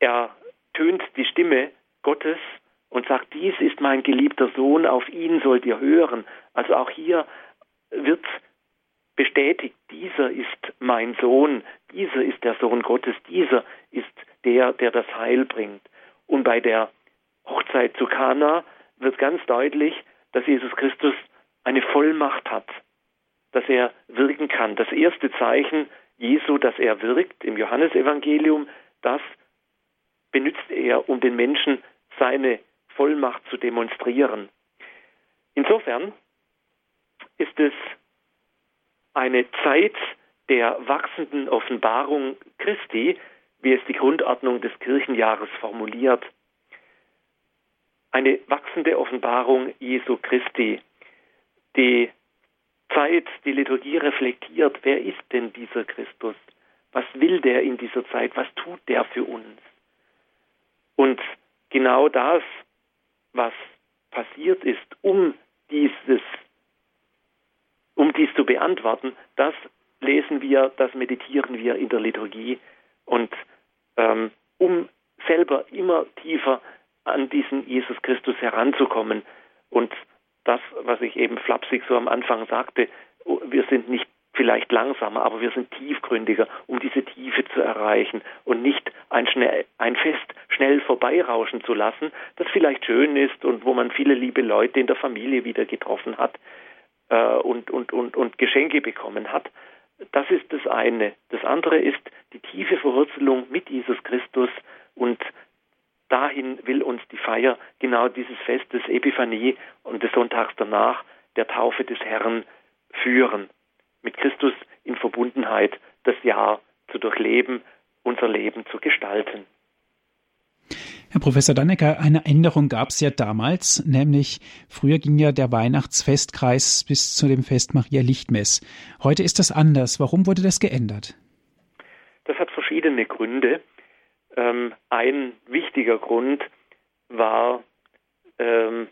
ertönt die Stimme Gottes und sagt, dies ist mein geliebter Sohn, auf ihn sollt ihr hören. Also auch hier wird bestätigt, dieser ist mein Sohn, dieser ist der Sohn Gottes, dieser ist der, der das Heil bringt. Und bei der Hochzeit zu Kana wird ganz deutlich, dass Jesus Christus eine Vollmacht hat, dass er wirken kann. Das erste Zeichen Jesu, dass er wirkt im Johannesevangelium, das benutzt er, um den Menschen seine Vollmacht zu demonstrieren. Insofern ist es eine Zeit der wachsenden Offenbarung Christi, wie es die Grundordnung des Kirchenjahres formuliert. Eine wachsende Offenbarung Jesu Christi. Die Zeit, die Liturgie reflektiert, wer ist denn dieser Christus? Was will der in dieser Zeit? Was tut der für uns? Und genau das, was passiert ist, um dieses, um dies zu beantworten, das lesen wir, das meditieren wir in der Liturgie. Und ähm, um selber immer tiefer an diesen Jesus Christus heranzukommen. Und das, was ich eben flapsig so am Anfang sagte, wir sind nicht vielleicht langsamer, aber wir sind tiefgründiger, um diese Tiefe zu erreichen und nicht ein, schnell, ein Fest schnell vorbeirauschen zu lassen, das vielleicht schön ist und wo man viele liebe Leute in der Familie wieder getroffen hat äh, und, und, und, und Geschenke bekommen hat. Das ist das eine. Das andere ist die tiefe Verwurzelung mit Jesus Christus und dahin will uns die Feier genau dieses Fest des Epiphanie und des Sonntags danach, der Taufe des Herrn, führen mit Christus in Verbundenheit das Jahr zu durchleben, unser Leben zu gestalten. Herr Professor Dannecker, eine Änderung gab es ja damals, nämlich früher ging ja der Weihnachtsfestkreis bis zu dem Fest Maria Lichtmess. Heute ist das anders. Warum wurde das geändert? Das hat verschiedene Gründe. Ähm, ein wichtiger Grund war ähm,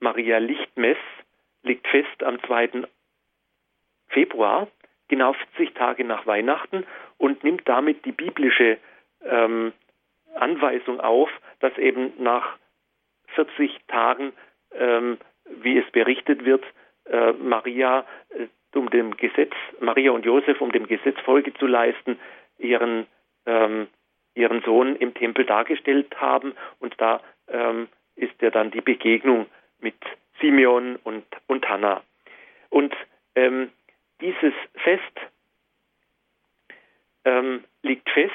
Maria Lichtmess liegt fest am 2. Februar, genau 40 Tage nach Weihnachten und nimmt damit die biblische ähm, Anweisung auf, dass eben nach 40 Tagen, ähm, wie es berichtet wird, äh, Maria äh, um dem Gesetz, Maria und Josef, um dem Gesetz Folge zu leisten, ihren ähm, ihren Sohn im Tempel dargestellt haben und da ähm, ist ja dann die Begegnung mit Simeon und, und Hannah. Und ähm, dieses Fest ähm, liegt fest,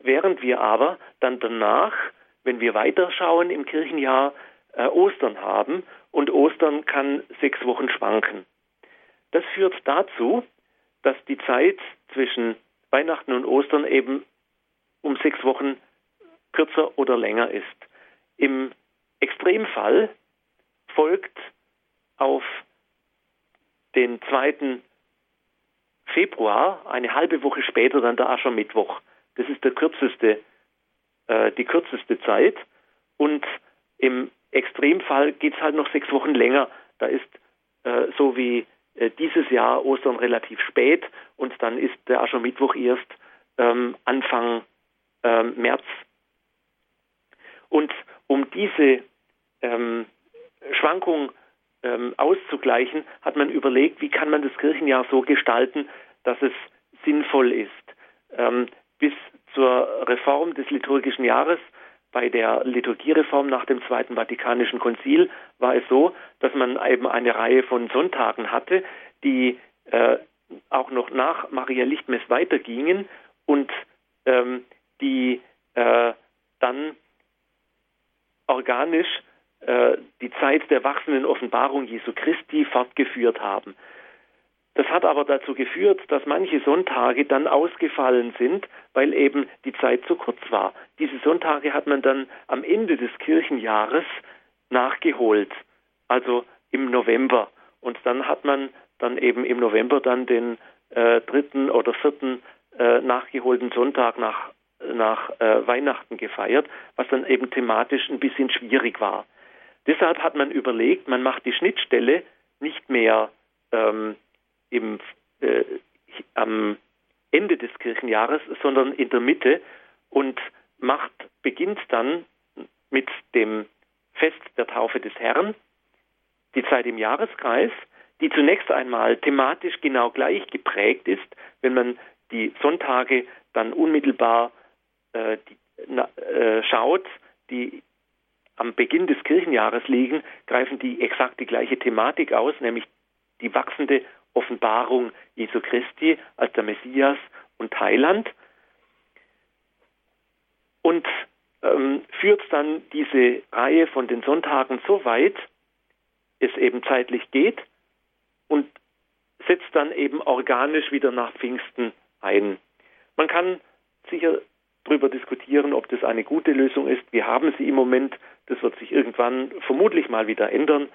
während wir aber dann danach, wenn wir weiterschauen im Kirchenjahr, äh, Ostern haben und Ostern kann sechs Wochen schwanken. Das führt dazu, dass die Zeit zwischen Weihnachten und Ostern eben um sechs Wochen kürzer oder länger ist. Im Extremfall folgt auf den 2. Februar, eine halbe Woche später, dann der Aschermittwoch. Das ist der kürzeste, äh, die kürzeste Zeit. Und im Extremfall geht es halt noch sechs Wochen länger. Da ist äh, so wie äh, dieses Jahr Ostern relativ spät und dann ist der Aschermittwoch erst ähm, Anfang ähm, März. Und um diese ähm, Schwankung ähm, auszugleichen, hat man überlegt, wie kann man das Kirchenjahr so gestalten, dass es sinnvoll ist. Ähm, bis zur Reform des liturgischen Jahres bei der Liturgiereform nach dem Zweiten Vatikanischen Konzil war es so, dass man eben eine Reihe von Sonntagen hatte, die äh, auch noch nach Maria Lichtmess weitergingen und ähm, die äh, dann organisch die Zeit der wachsenden Offenbarung Jesu Christi fortgeführt haben. Das hat aber dazu geführt, dass manche Sonntage dann ausgefallen sind, weil eben die Zeit zu kurz war. Diese Sonntage hat man dann am Ende des Kirchenjahres nachgeholt, also im November. Und dann hat man dann eben im November dann den äh, dritten oder vierten äh, nachgeholten Sonntag nach, nach äh, Weihnachten gefeiert, was dann eben thematisch ein bisschen schwierig war. Deshalb hat man überlegt, man macht die Schnittstelle nicht mehr ähm, im, äh, am Ende des Kirchenjahres, sondern in der Mitte und macht, beginnt dann mit dem Fest der Taufe des Herrn, die Zeit im Jahreskreis, die zunächst einmal thematisch genau gleich geprägt ist, wenn man die Sonntage dann unmittelbar äh, die, na, äh, schaut, die am Beginn des Kirchenjahres liegen, greifen die exakt die gleiche Thematik aus, nämlich die wachsende Offenbarung Jesu Christi als der Messias und Heiland und ähm, führt dann diese Reihe von den Sonntagen so weit, es eben zeitlich geht und setzt dann eben organisch wieder nach Pfingsten ein. Man kann sicher darüber diskutieren, ob das eine gute Lösung ist. Wir haben sie im Moment. Das wird sich irgendwann vermutlich mal wieder ändern.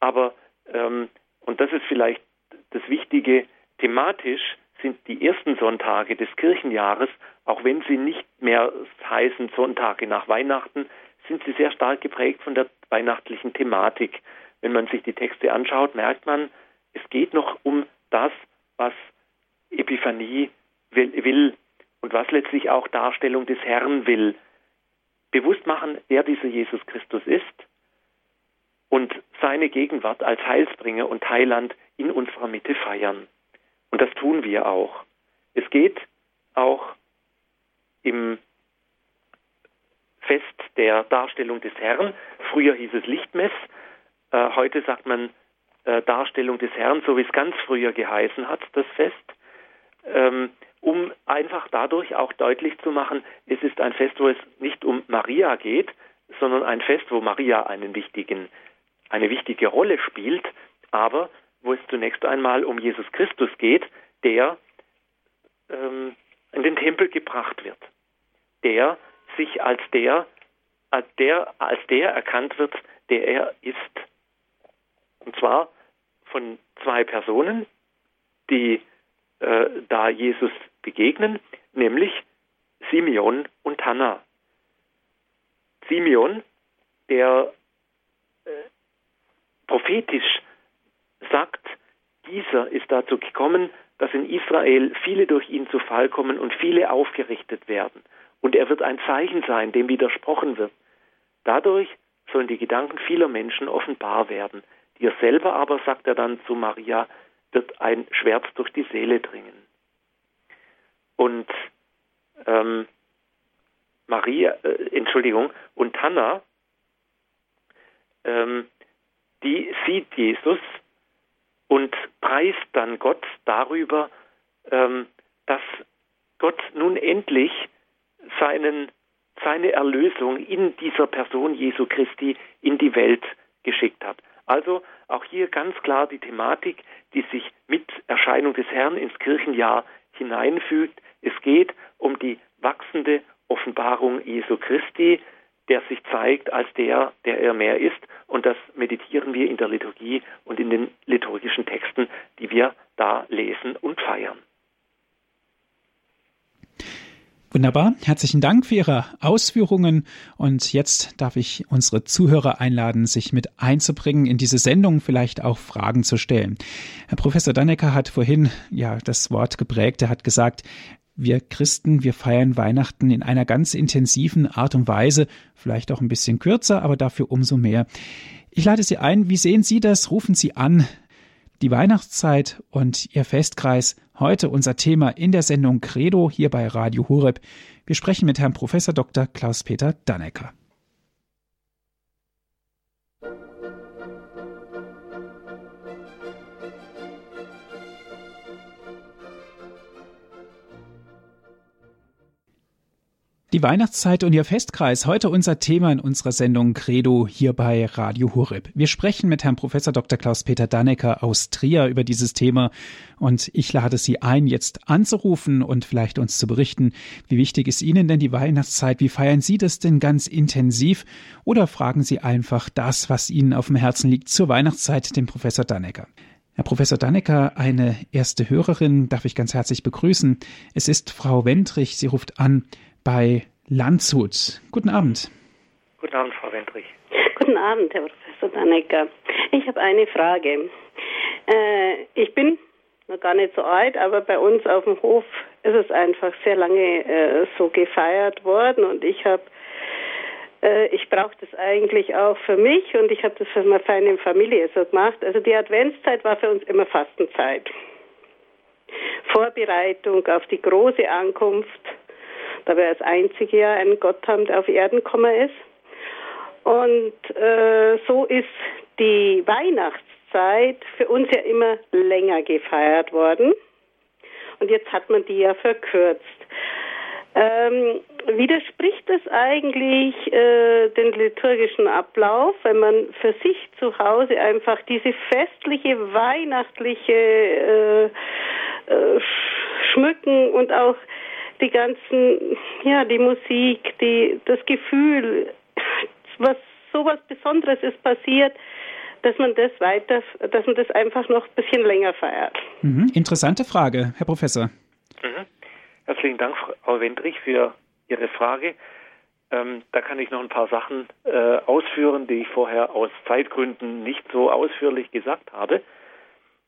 Aber, ähm, und das ist vielleicht das Wichtige, thematisch sind die ersten Sonntage des Kirchenjahres, auch wenn sie nicht mehr heißen Sonntage nach Weihnachten, sind sie sehr stark geprägt von der weihnachtlichen Thematik. Wenn man sich die Texte anschaut, merkt man, es geht noch um das, was Epiphanie will, will und was letztlich auch Darstellung des Herrn will. Bewusst machen, wer dieser Jesus Christus ist und seine Gegenwart als Heilsbringer und Heiland in unserer Mitte feiern. Und das tun wir auch. Es geht auch im Fest der Darstellung des Herrn. Früher hieß es Lichtmess, äh, heute sagt man äh, Darstellung des Herrn, so wie es ganz früher geheißen hat, das Fest. Ähm, um einfach dadurch auch deutlich zu machen, es ist ein Fest, wo es nicht um Maria geht, sondern ein Fest, wo Maria einen wichtigen, eine wichtige Rolle spielt, aber wo es zunächst einmal um Jesus Christus geht, der ähm, in den Tempel gebracht wird, der sich als der, als der, als der erkannt wird, der er ist. Und zwar von zwei Personen, die äh, da Jesus begegnen, nämlich Simeon und Hannah. Simeon, der äh, prophetisch sagt, dieser ist dazu gekommen, dass in Israel viele durch ihn zu Fall kommen und viele aufgerichtet werden. Und er wird ein Zeichen sein, dem widersprochen wird. Dadurch sollen die Gedanken vieler Menschen offenbar werden. Dir selber aber, sagt er dann zu Maria, wird ein Schwert durch die Seele dringen. Und ähm, Maria, äh, Entschuldigung, und Hannah, ähm, die sieht Jesus und preist dann Gott darüber, ähm, dass Gott nun endlich seinen, seine Erlösung in dieser Person Jesu Christi in die Welt geschickt hat. Also auch hier ganz klar die Thematik, die sich mit Erscheinung des Herrn ins Kirchenjahr hineinfügt. Es geht um die wachsende Offenbarung Jesu Christi, der sich zeigt als der, der er mehr ist. Und das meditieren wir in der Liturgie und in den liturgischen Texten, die wir da lesen und feiern. Wunderbar. Herzlichen Dank für Ihre Ausführungen. Und jetzt darf ich unsere Zuhörer einladen, sich mit einzubringen in diese Sendung, vielleicht auch Fragen zu stellen. Herr Professor Dannecker hat vorhin ja das Wort geprägt. Er hat gesagt, wir Christen, wir feiern Weihnachten in einer ganz intensiven Art und Weise, vielleicht auch ein bisschen kürzer, aber dafür umso mehr. Ich lade Sie ein, wie sehen Sie das? Rufen Sie an. Die Weihnachtszeit und Ihr Festkreis Heute unser Thema in der Sendung Credo hier bei Radio Horeb. Wir sprechen mit Herrn Professor Dr. Klaus-Peter Dannecker. Die Weihnachtszeit und ihr Festkreis. Heute unser Thema in unserer Sendung Credo hier bei Radio Hureb. Wir sprechen mit Herrn Professor Dr. Klaus-Peter Dannecker aus Trier über dieses Thema und ich lade Sie ein, jetzt anzurufen und vielleicht uns zu berichten, wie wichtig ist Ihnen denn die Weihnachtszeit? Wie feiern Sie das denn ganz intensiv? Oder fragen Sie einfach das, was Ihnen auf dem Herzen liegt zur Weihnachtszeit, den Professor Dannecker. Herr Professor Dannecker, eine erste Hörerin darf ich ganz herzlich begrüßen. Es ist Frau Wendrich. Sie ruft an bei Landshut. Guten Abend. Guten Abend, Frau Wendrich. Guten Abend, Herr Professor Dannecker. Ich habe eine Frage. Äh, ich bin noch gar nicht so alt, aber bei uns auf dem Hof ist es einfach sehr lange äh, so gefeiert worden und ich habe äh, ich brauche das eigentlich auch für mich und ich habe das für meine Familie so gemacht. Also die Adventszeit war für uns immer Fastenzeit. Vorbereitung auf die große Ankunft da wir als einzige Jahr einen Gott haben, der auf Erden gekommen ist. Und äh, so ist die Weihnachtszeit für uns ja immer länger gefeiert worden. Und jetzt hat man die ja verkürzt. Ähm, widerspricht es eigentlich äh, den liturgischen Ablauf, wenn man für sich zu Hause einfach diese festliche, weihnachtliche äh, äh, Schmücken und auch die ganzen, ja, die Musik, die, das Gefühl, was sowas Besonderes ist passiert, dass man das weiter, dass man das einfach noch ein bisschen länger feiert. Mhm. Interessante Frage, Herr Professor. Mhm. Herzlichen Dank, Frau Wendrich, für Ihre Frage. Ähm, da kann ich noch ein paar Sachen äh, ausführen, die ich vorher aus Zeitgründen nicht so ausführlich gesagt habe.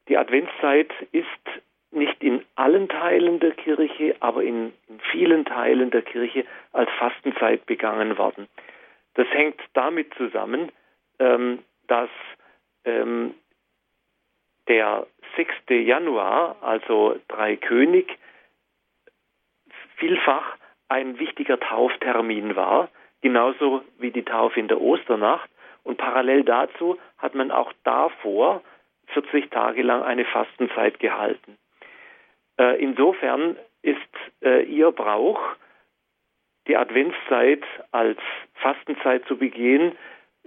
Die Adventszeit ist nicht in allen Teilen der Kirche, aber in, in, vielen Teilen der Kirche als Fastenzeit begangen worden. Das hängt damit zusammen, ähm, dass ähm, der 6. Januar, also Drei König, vielfach ein wichtiger Tauftermin war, genauso wie die Taufe in der Osternacht. Und parallel dazu hat man auch davor 40 Tage lang eine Fastenzeit gehalten. Äh, insofern ist äh, Ihr Brauch, die Adventszeit als Fastenzeit zu begehen,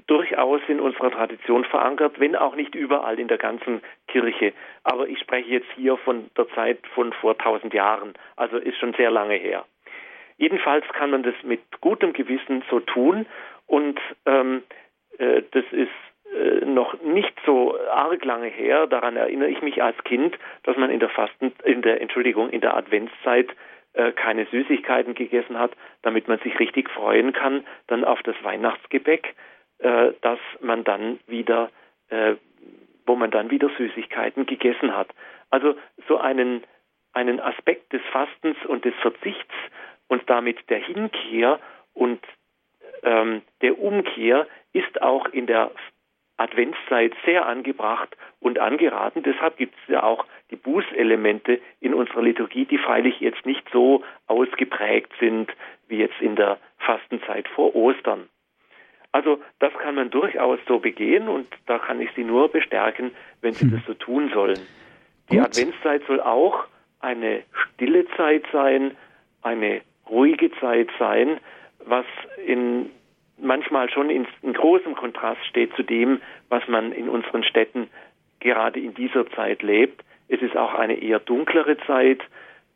durchaus in unserer Tradition verankert, wenn auch nicht überall in der ganzen Kirche. Aber ich spreche jetzt hier von der Zeit von vor tausend Jahren, also ist schon sehr lange her. Jedenfalls kann man das mit gutem Gewissen so tun und ähm, äh, das ist noch nicht so arg lange her, daran erinnere ich mich als Kind, dass man in der Fasten, in der Entschuldigung, in der Adventszeit äh, keine Süßigkeiten gegessen hat, damit man sich richtig freuen kann, dann auf das Weihnachtsgebäck, äh, dass man dann wieder, äh, wo man dann wieder Süßigkeiten gegessen hat. Also so einen einen Aspekt des Fastens und des Verzichts und damit der Hinkehr und ähm, der Umkehr ist auch in der Adventszeit sehr angebracht und angeraten. Deshalb gibt es ja auch die Bußelemente in unserer Liturgie, die freilich jetzt nicht so ausgeprägt sind wie jetzt in der Fastenzeit vor Ostern. Also das kann man durchaus so begehen und da kann ich Sie nur bestärken, wenn Sie hm. das so tun sollen. Die Gut. Adventszeit soll auch eine stille Zeit sein, eine ruhige Zeit sein, was in manchmal schon in, in großem Kontrast steht zu dem, was man in unseren Städten gerade in dieser Zeit lebt. Es ist auch eine eher dunklere Zeit.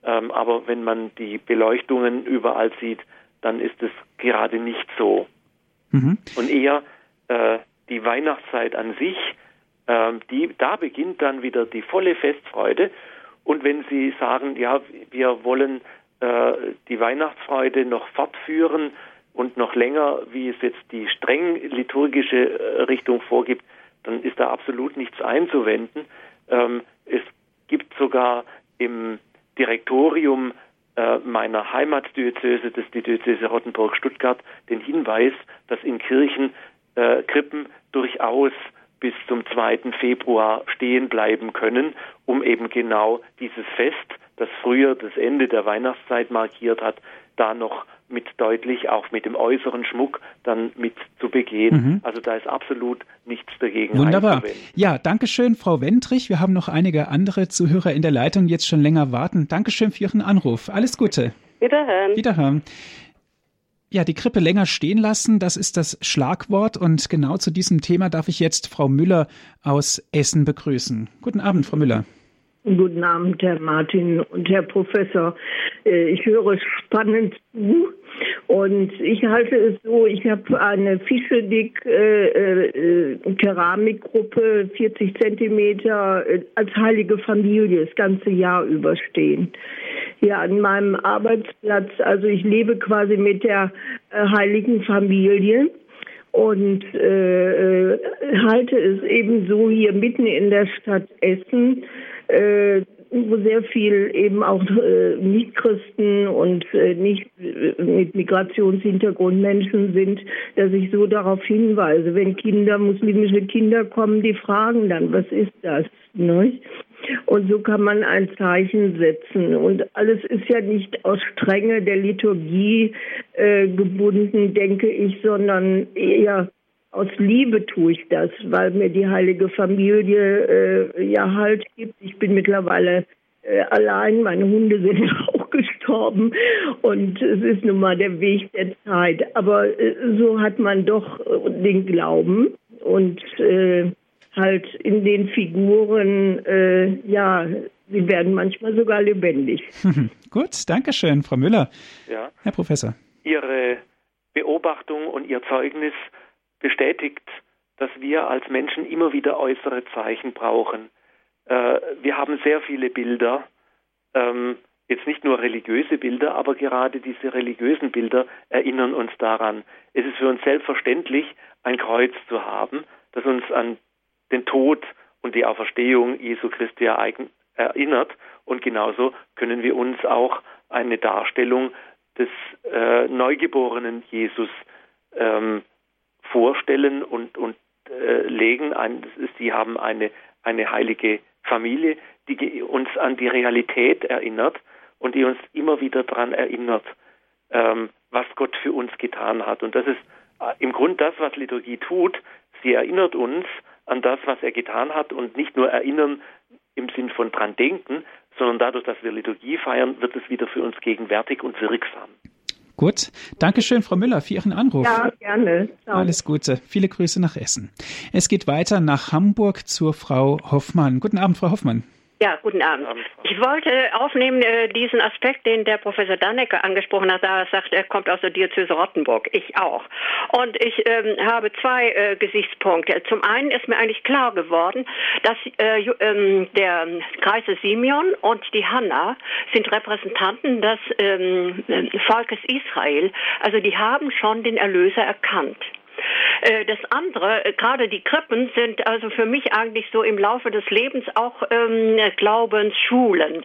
Ähm, aber wenn man die Beleuchtungen überall sieht, dann ist es gerade nicht so. Mhm. Und eher äh, die Weihnachtszeit an sich, äh, die, da beginnt dann wieder die volle Festfreude. Und wenn Sie sagen, ja, wir wollen äh, die Weihnachtsfreude noch fortführen und noch länger, wie es jetzt die streng liturgische äh, Richtung vorgibt, dann ist da absolut nichts einzuwenden. Ähm, es gibt sogar im Direktorium äh, meiner Heimatdiözese, das ist die Diözese Rottenburg-Stuttgart, den Hinweis, dass in Kirchen äh, Krippen durchaus bis zum 2. Februar stehen bleiben können, um eben genau dieses Fest, das früher das Ende der Weihnachtszeit markiert hat, da noch mit deutlich, auch mit dem äußeren Schmuck dann mit zu begehen. Mhm. Also da ist absolut nichts dagegen. Wunderbar. Ja, danke schön, Frau Wentrich. Wir haben noch einige andere Zuhörer in der Leitung, jetzt schon länger warten. Dankeschön für Ihren Anruf. Alles Gute. Wiederhören. Wiederhören. Ja, die Krippe länger stehen lassen, das ist das Schlagwort. Und genau zu diesem Thema darf ich jetzt Frau Müller aus Essen begrüßen. Guten Abend, Frau Müller. Guten Abend, Herr Martin und Herr Professor. Äh, ich höre spannend zu und ich halte es so, ich habe eine Fischedick äh, äh, Keramikgruppe, 40 Zentimeter, als heilige Familie das ganze Jahr überstehen. Hier an meinem Arbeitsplatz, also ich lebe quasi mit der heiligen Familie und halte es eben so hier mitten in der Stadt Essen äh, wo sehr viel eben auch äh, Nicht-Christen und äh, nicht äh, mit Migrationshintergrund Menschen sind, dass ich so darauf hinweise, wenn Kinder, muslimische Kinder kommen, die fragen dann, was ist das? Ne? Und so kann man ein Zeichen setzen. Und alles ist ja nicht aus Strenge der Liturgie äh, gebunden, denke ich, sondern eher aus Liebe tue ich das, weil mir die heilige Familie äh, ja Halt gibt. Ich bin mittlerweile äh, allein, meine Hunde sind auch gestorben und es ist nun mal der Weg der Zeit. Aber äh, so hat man doch äh, den Glauben und äh, halt in den Figuren, äh, ja, sie werden manchmal sogar lebendig. Gut, danke schön, Frau Müller. Ja. Herr Professor. Ihre Beobachtung und Ihr Zeugnis bestätigt, dass wir als Menschen immer wieder äußere Zeichen brauchen. Äh, wir haben sehr viele Bilder, ähm, jetzt nicht nur religiöse Bilder, aber gerade diese religiösen Bilder erinnern uns daran. Es ist für uns selbstverständlich, ein Kreuz zu haben, das uns an den Tod und die Auferstehung Jesu Christi erinnert. Und genauso können wir uns auch eine Darstellung des äh, neugeborenen Jesus ähm, vorstellen und, und äh, legen. Ein, sie haben eine, eine heilige Familie, die uns an die Realität erinnert und die uns immer wieder daran erinnert, ähm, was Gott für uns getan hat. Und das ist äh, im Grunde das, was Liturgie tut. Sie erinnert uns an das, was er getan hat und nicht nur erinnern im Sinn von dran denken, sondern dadurch, dass wir Liturgie feiern, wird es wieder für uns gegenwärtig und wirksam. Gut, Dankeschön, Frau Müller, für Ihren Anruf. Ja, gerne. Ciao. Alles Gute. Viele Grüße nach Essen. Es geht weiter nach Hamburg zur Frau Hoffmann. Guten Abend, Frau Hoffmann. Ja, guten Abend. Ich wollte aufnehmen äh, diesen Aspekt, den der Professor Dannecker angesprochen hat, da er sagt, er kommt aus der Diözese Rottenburg. Ich auch. Und ich ähm, habe zwei äh, Gesichtspunkte. Zum einen ist mir eigentlich klar geworden, dass äh, ähm, der Kreise Simeon und die Hanna sind Repräsentanten des ähm, Volkes Israel. Also die haben schon den Erlöser erkannt. Äh, das andere, äh, gerade die Krippen sind also für mich eigentlich so im Laufe des Lebens auch ähm, Glaubensschulen.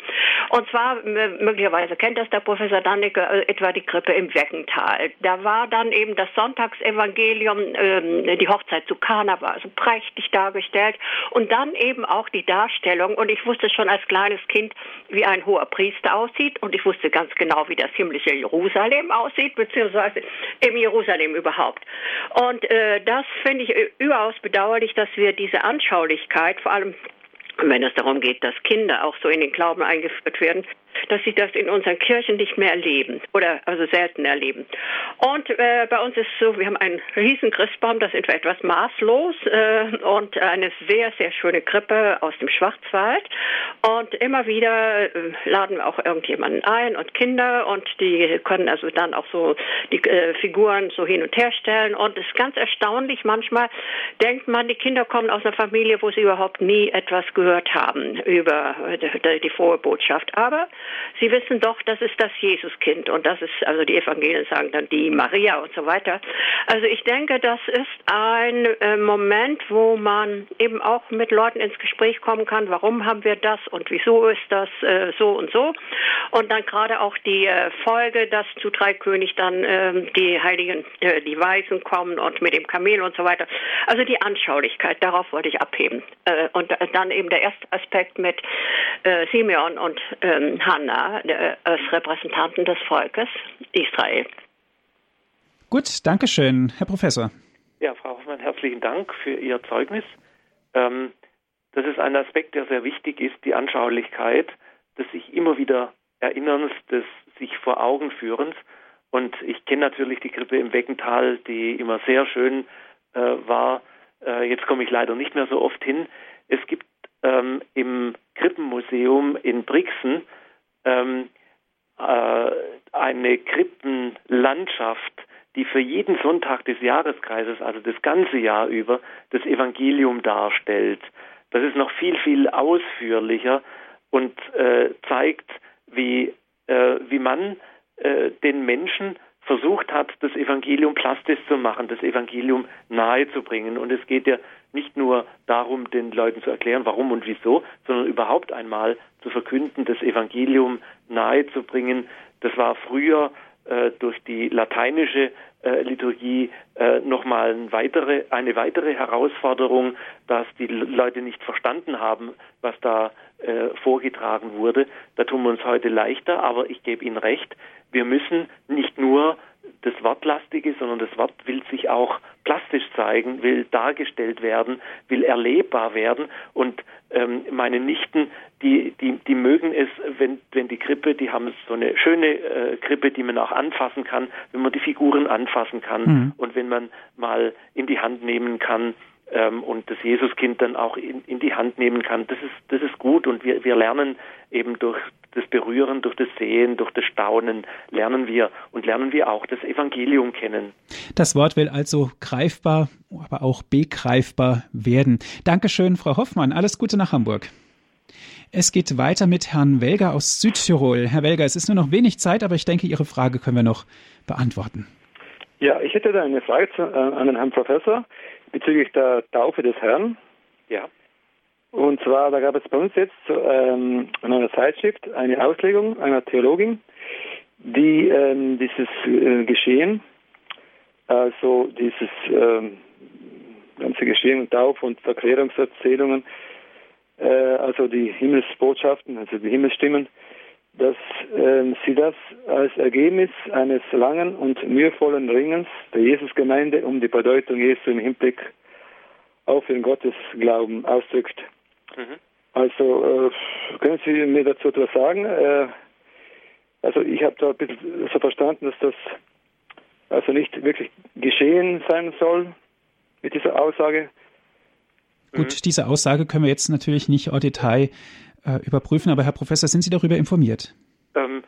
Und zwar, möglicherweise kennt das der Professor Dannecke, äh, etwa die Krippe im Weckental. Da war dann eben das Sonntagsevangelium, ähm, die Hochzeit zu Kana war also prächtig dargestellt und dann eben auch die Darstellung und ich wusste schon als kleines Kind, wie ein hoher Priester aussieht und ich wusste ganz genau, wie das himmlische Jerusalem aussieht, beziehungsweise im Jerusalem überhaupt. Und äh, das finde ich äh, überaus bedauerlich, dass wir diese Anschaulichkeit, vor allem wenn es darum geht, dass Kinder auch so in den Glauben eingeführt werden, dass sie das in unseren Kirchen nicht mehr erleben oder also selten erleben. Und äh, bei uns ist so, wir haben einen riesen Christbaum, das wir etwas maßlos äh, und eine sehr, sehr schöne Krippe aus dem Schwarzwald. Und immer wieder äh, laden wir auch irgendjemanden ein und Kinder und die können also dann auch so die äh, Figuren so hin und her stellen. Und es ist ganz erstaunlich, manchmal denkt man, die Kinder kommen aus einer Familie, wo sie überhaupt nie etwas gehört haben über die, die frohe Botschaft. Aber sie wissen doch, das ist das Jesuskind und das ist, also die Evangelien sagen dann die Maria und so weiter. Also ich denke, das ist ein äh, Moment, wo man eben auch mit Leuten ins Gespräch kommen kann, warum haben wir das und wieso ist das äh, so und so. Und dann gerade auch die äh, Folge, dass zu Dreikönig dann ähm, die Heiligen, äh, die Weisen kommen und mit dem Kamel und so weiter. Also die Anschaulichkeit, darauf wollte ich abheben. Äh, und dann eben der erste Aspekt mit äh, Simeon und ähm, Hannah äh, als Repräsentanten des Volkes Israel. Gut, danke schön, Herr Professor. Ja, Frau Hoffmann, herzlichen Dank für Ihr Zeugnis. Ähm, das ist ein Aspekt, der sehr wichtig ist, die Anschaulichkeit des sich immer wieder Erinnerns, des sich vor Augen führens. Und ich kenne natürlich die Krippe im Beckental, die immer sehr schön äh, war. Äh, jetzt komme ich leider nicht mehr so oft hin. Es gibt ähm, im Krippenmuseum in Brixen ähm, äh, eine Krippenlandschaft, die für jeden Sonntag des Jahreskreises, also das ganze Jahr über, das Evangelium darstellt. Das ist noch viel, viel ausführlicher und äh, zeigt, wie, äh, wie man äh, den Menschen versucht hat, das Evangelium plastisch zu machen, das Evangelium nahezubringen. Und es geht ja nicht nur darum, den Leuten zu erklären, warum und wieso, sondern überhaupt einmal zu verkünden, das Evangelium nahezubringen. Das war früher durch die lateinische äh, Liturgie äh, nochmal ein weitere, eine weitere Herausforderung, dass die Leute nicht verstanden haben, was da äh, vorgetragen wurde. Da tun wir uns heute leichter, aber ich gebe Ihnen recht, wir müssen nicht nur das Wortlastige, sondern das Wort will sich auch plastisch zeigen, will dargestellt werden, will erlebbar werden. Und ähm, meine Nichten, die, die, die mögen es, wenn, wenn die Krippe, die haben so eine schöne äh, Krippe, die man auch anfassen kann, wenn man die Figuren anfassen kann mhm. und wenn man mal in die Hand nehmen kann ähm, und das Jesuskind dann auch in, in die Hand nehmen kann. Das ist, das ist gut und wir, wir lernen eben durch das Berühren, durch das Sehen, durch das Staunen, lernen wir und lernen wir auch das Evangelium kennen. Das Wort will also greifbar, aber auch begreifbar werden. Dankeschön, Frau Hoffmann. Alles Gute nach Hamburg. Es geht weiter mit Herrn Welger aus Südtirol. Herr Welger, es ist nur noch wenig Zeit, aber ich denke, Ihre Frage können wir noch beantworten. Ja, ich hätte da eine Frage zu, äh, an den Herrn Professor bezüglich der Taufe des Herrn. Ja. Und zwar, da gab es bei uns jetzt ähm, in einer Zeitschrift eine Auslegung einer Theologin, die ähm, dieses äh, Geschehen, also dieses ähm, ganze Geschehen und Taufe und Verklärungserzählungen, äh, also die Himmelsbotschaften, also die Himmelsstimmen, dass äh, sie das als Ergebnis eines langen und mühevollen Ringens der Jesusgemeinde um die Bedeutung Jesu im Hinblick auf den Gottesglauben ausdrückt. Mhm. Also äh, können Sie mir dazu etwas sagen? Äh, also ich habe da ein bisschen so verstanden, dass das also nicht wirklich geschehen sein soll mit dieser Aussage. Gut, mhm. diese Aussage können wir jetzt natürlich nicht au Detail äh, überprüfen, aber Herr Professor, sind Sie darüber informiert? Ähm,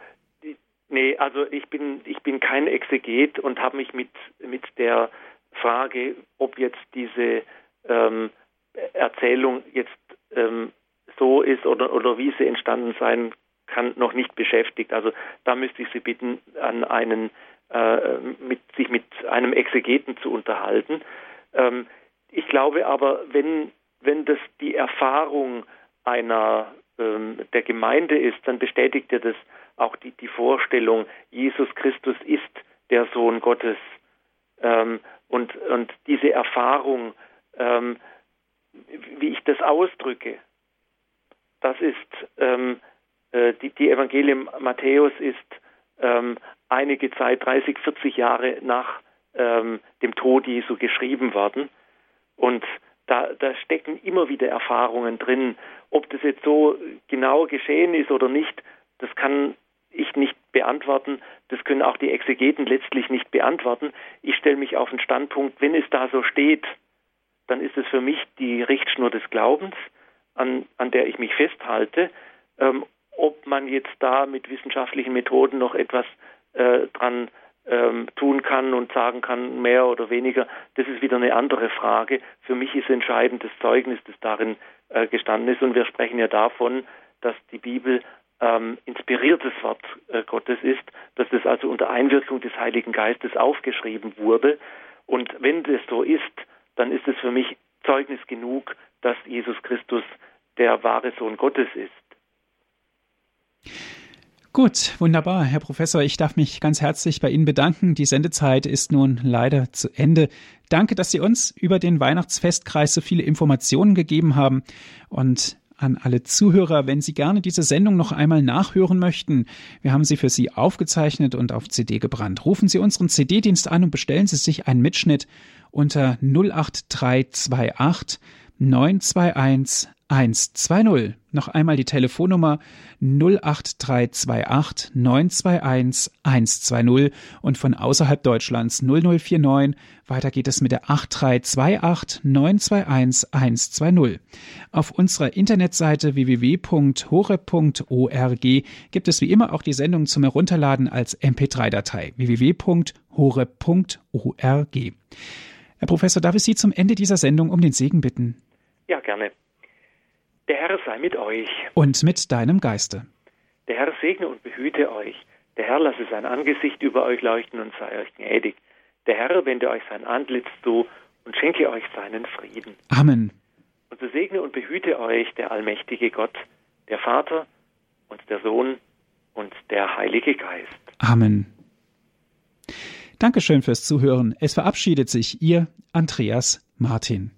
nee, also ich bin, ich bin kein Exeget und habe mich mit, mit der Frage, ob jetzt diese ähm, Erzählung jetzt ähm, so ist oder, oder wie sie entstanden sein kann, noch nicht beschäftigt. Also da müsste ich Sie bitten, an einen, äh, mit, sich mit einem Exegeten zu unterhalten. Ähm, ich glaube aber, wenn, wenn das die Erfahrung einer der Gemeinde ist, dann bestätigt ja das auch die, die Vorstellung, Jesus Christus ist der Sohn Gottes. Ähm, und, und diese Erfahrung ähm, wie ich das ausdrücke. Das ist ähm, äh, die, die Evangelium Matthäus ist ähm, einige Zeit, 30, 40 Jahre nach ähm, dem Tod Jesu geschrieben worden. Und da, da stecken immer wieder Erfahrungen drin. Ob das jetzt so genau geschehen ist oder nicht, das kann ich nicht beantworten, das können auch die Exegeten letztlich nicht beantworten. Ich stelle mich auf den Standpunkt, wenn es da so steht, dann ist es für mich die Richtschnur des Glaubens, an, an der ich mich festhalte. Ähm, ob man jetzt da mit wissenschaftlichen Methoden noch etwas äh, dran ähm, tun kann und sagen kann, mehr oder weniger, das ist wieder eine andere Frage. Für mich ist entscheidend das Zeugnis, das darin äh, gestanden ist. Und wir sprechen ja davon, dass die Bibel ähm, inspiriertes Wort äh, Gottes ist, dass das also unter Einwirkung des Heiligen Geistes aufgeschrieben wurde. Und wenn das so ist, dann ist es für mich Zeugnis genug, dass Jesus Christus der wahre Sohn Gottes ist. Gut, wunderbar, Herr Professor. Ich darf mich ganz herzlich bei Ihnen bedanken. Die Sendezeit ist nun leider zu Ende. Danke, dass Sie uns über den Weihnachtsfestkreis so viele Informationen gegeben haben. Und an alle Zuhörer, wenn Sie gerne diese Sendung noch einmal nachhören möchten, wir haben sie für Sie aufgezeichnet und auf CD gebrannt. Rufen Sie unseren CD-Dienst an und bestellen Sie sich einen Mitschnitt unter 08328 921 120. Noch einmal die Telefonnummer 08328 921 120 und von außerhalb Deutschlands 0049. Weiter geht es mit der 8328 921 120. Auf unserer Internetseite www.hore.org gibt es wie immer auch die Sendung zum Herunterladen als MP3-Datei www.hore.org. Herr Professor, darf ich Sie zum Ende dieser Sendung um den Segen bitten? Ja, gerne. Der Herr sei mit euch. Und mit deinem Geiste. Der Herr segne und behüte euch. Der Herr lasse sein Angesicht über euch leuchten und sei euch gnädig. Der Herr wende euch sein Antlitz zu und schenke euch seinen Frieden. Amen. Und so segne und behüte euch der allmächtige Gott, der Vater und der Sohn und der Heilige Geist. Amen. Dankeschön fürs Zuhören. Es verabschiedet sich Ihr Andreas Martin.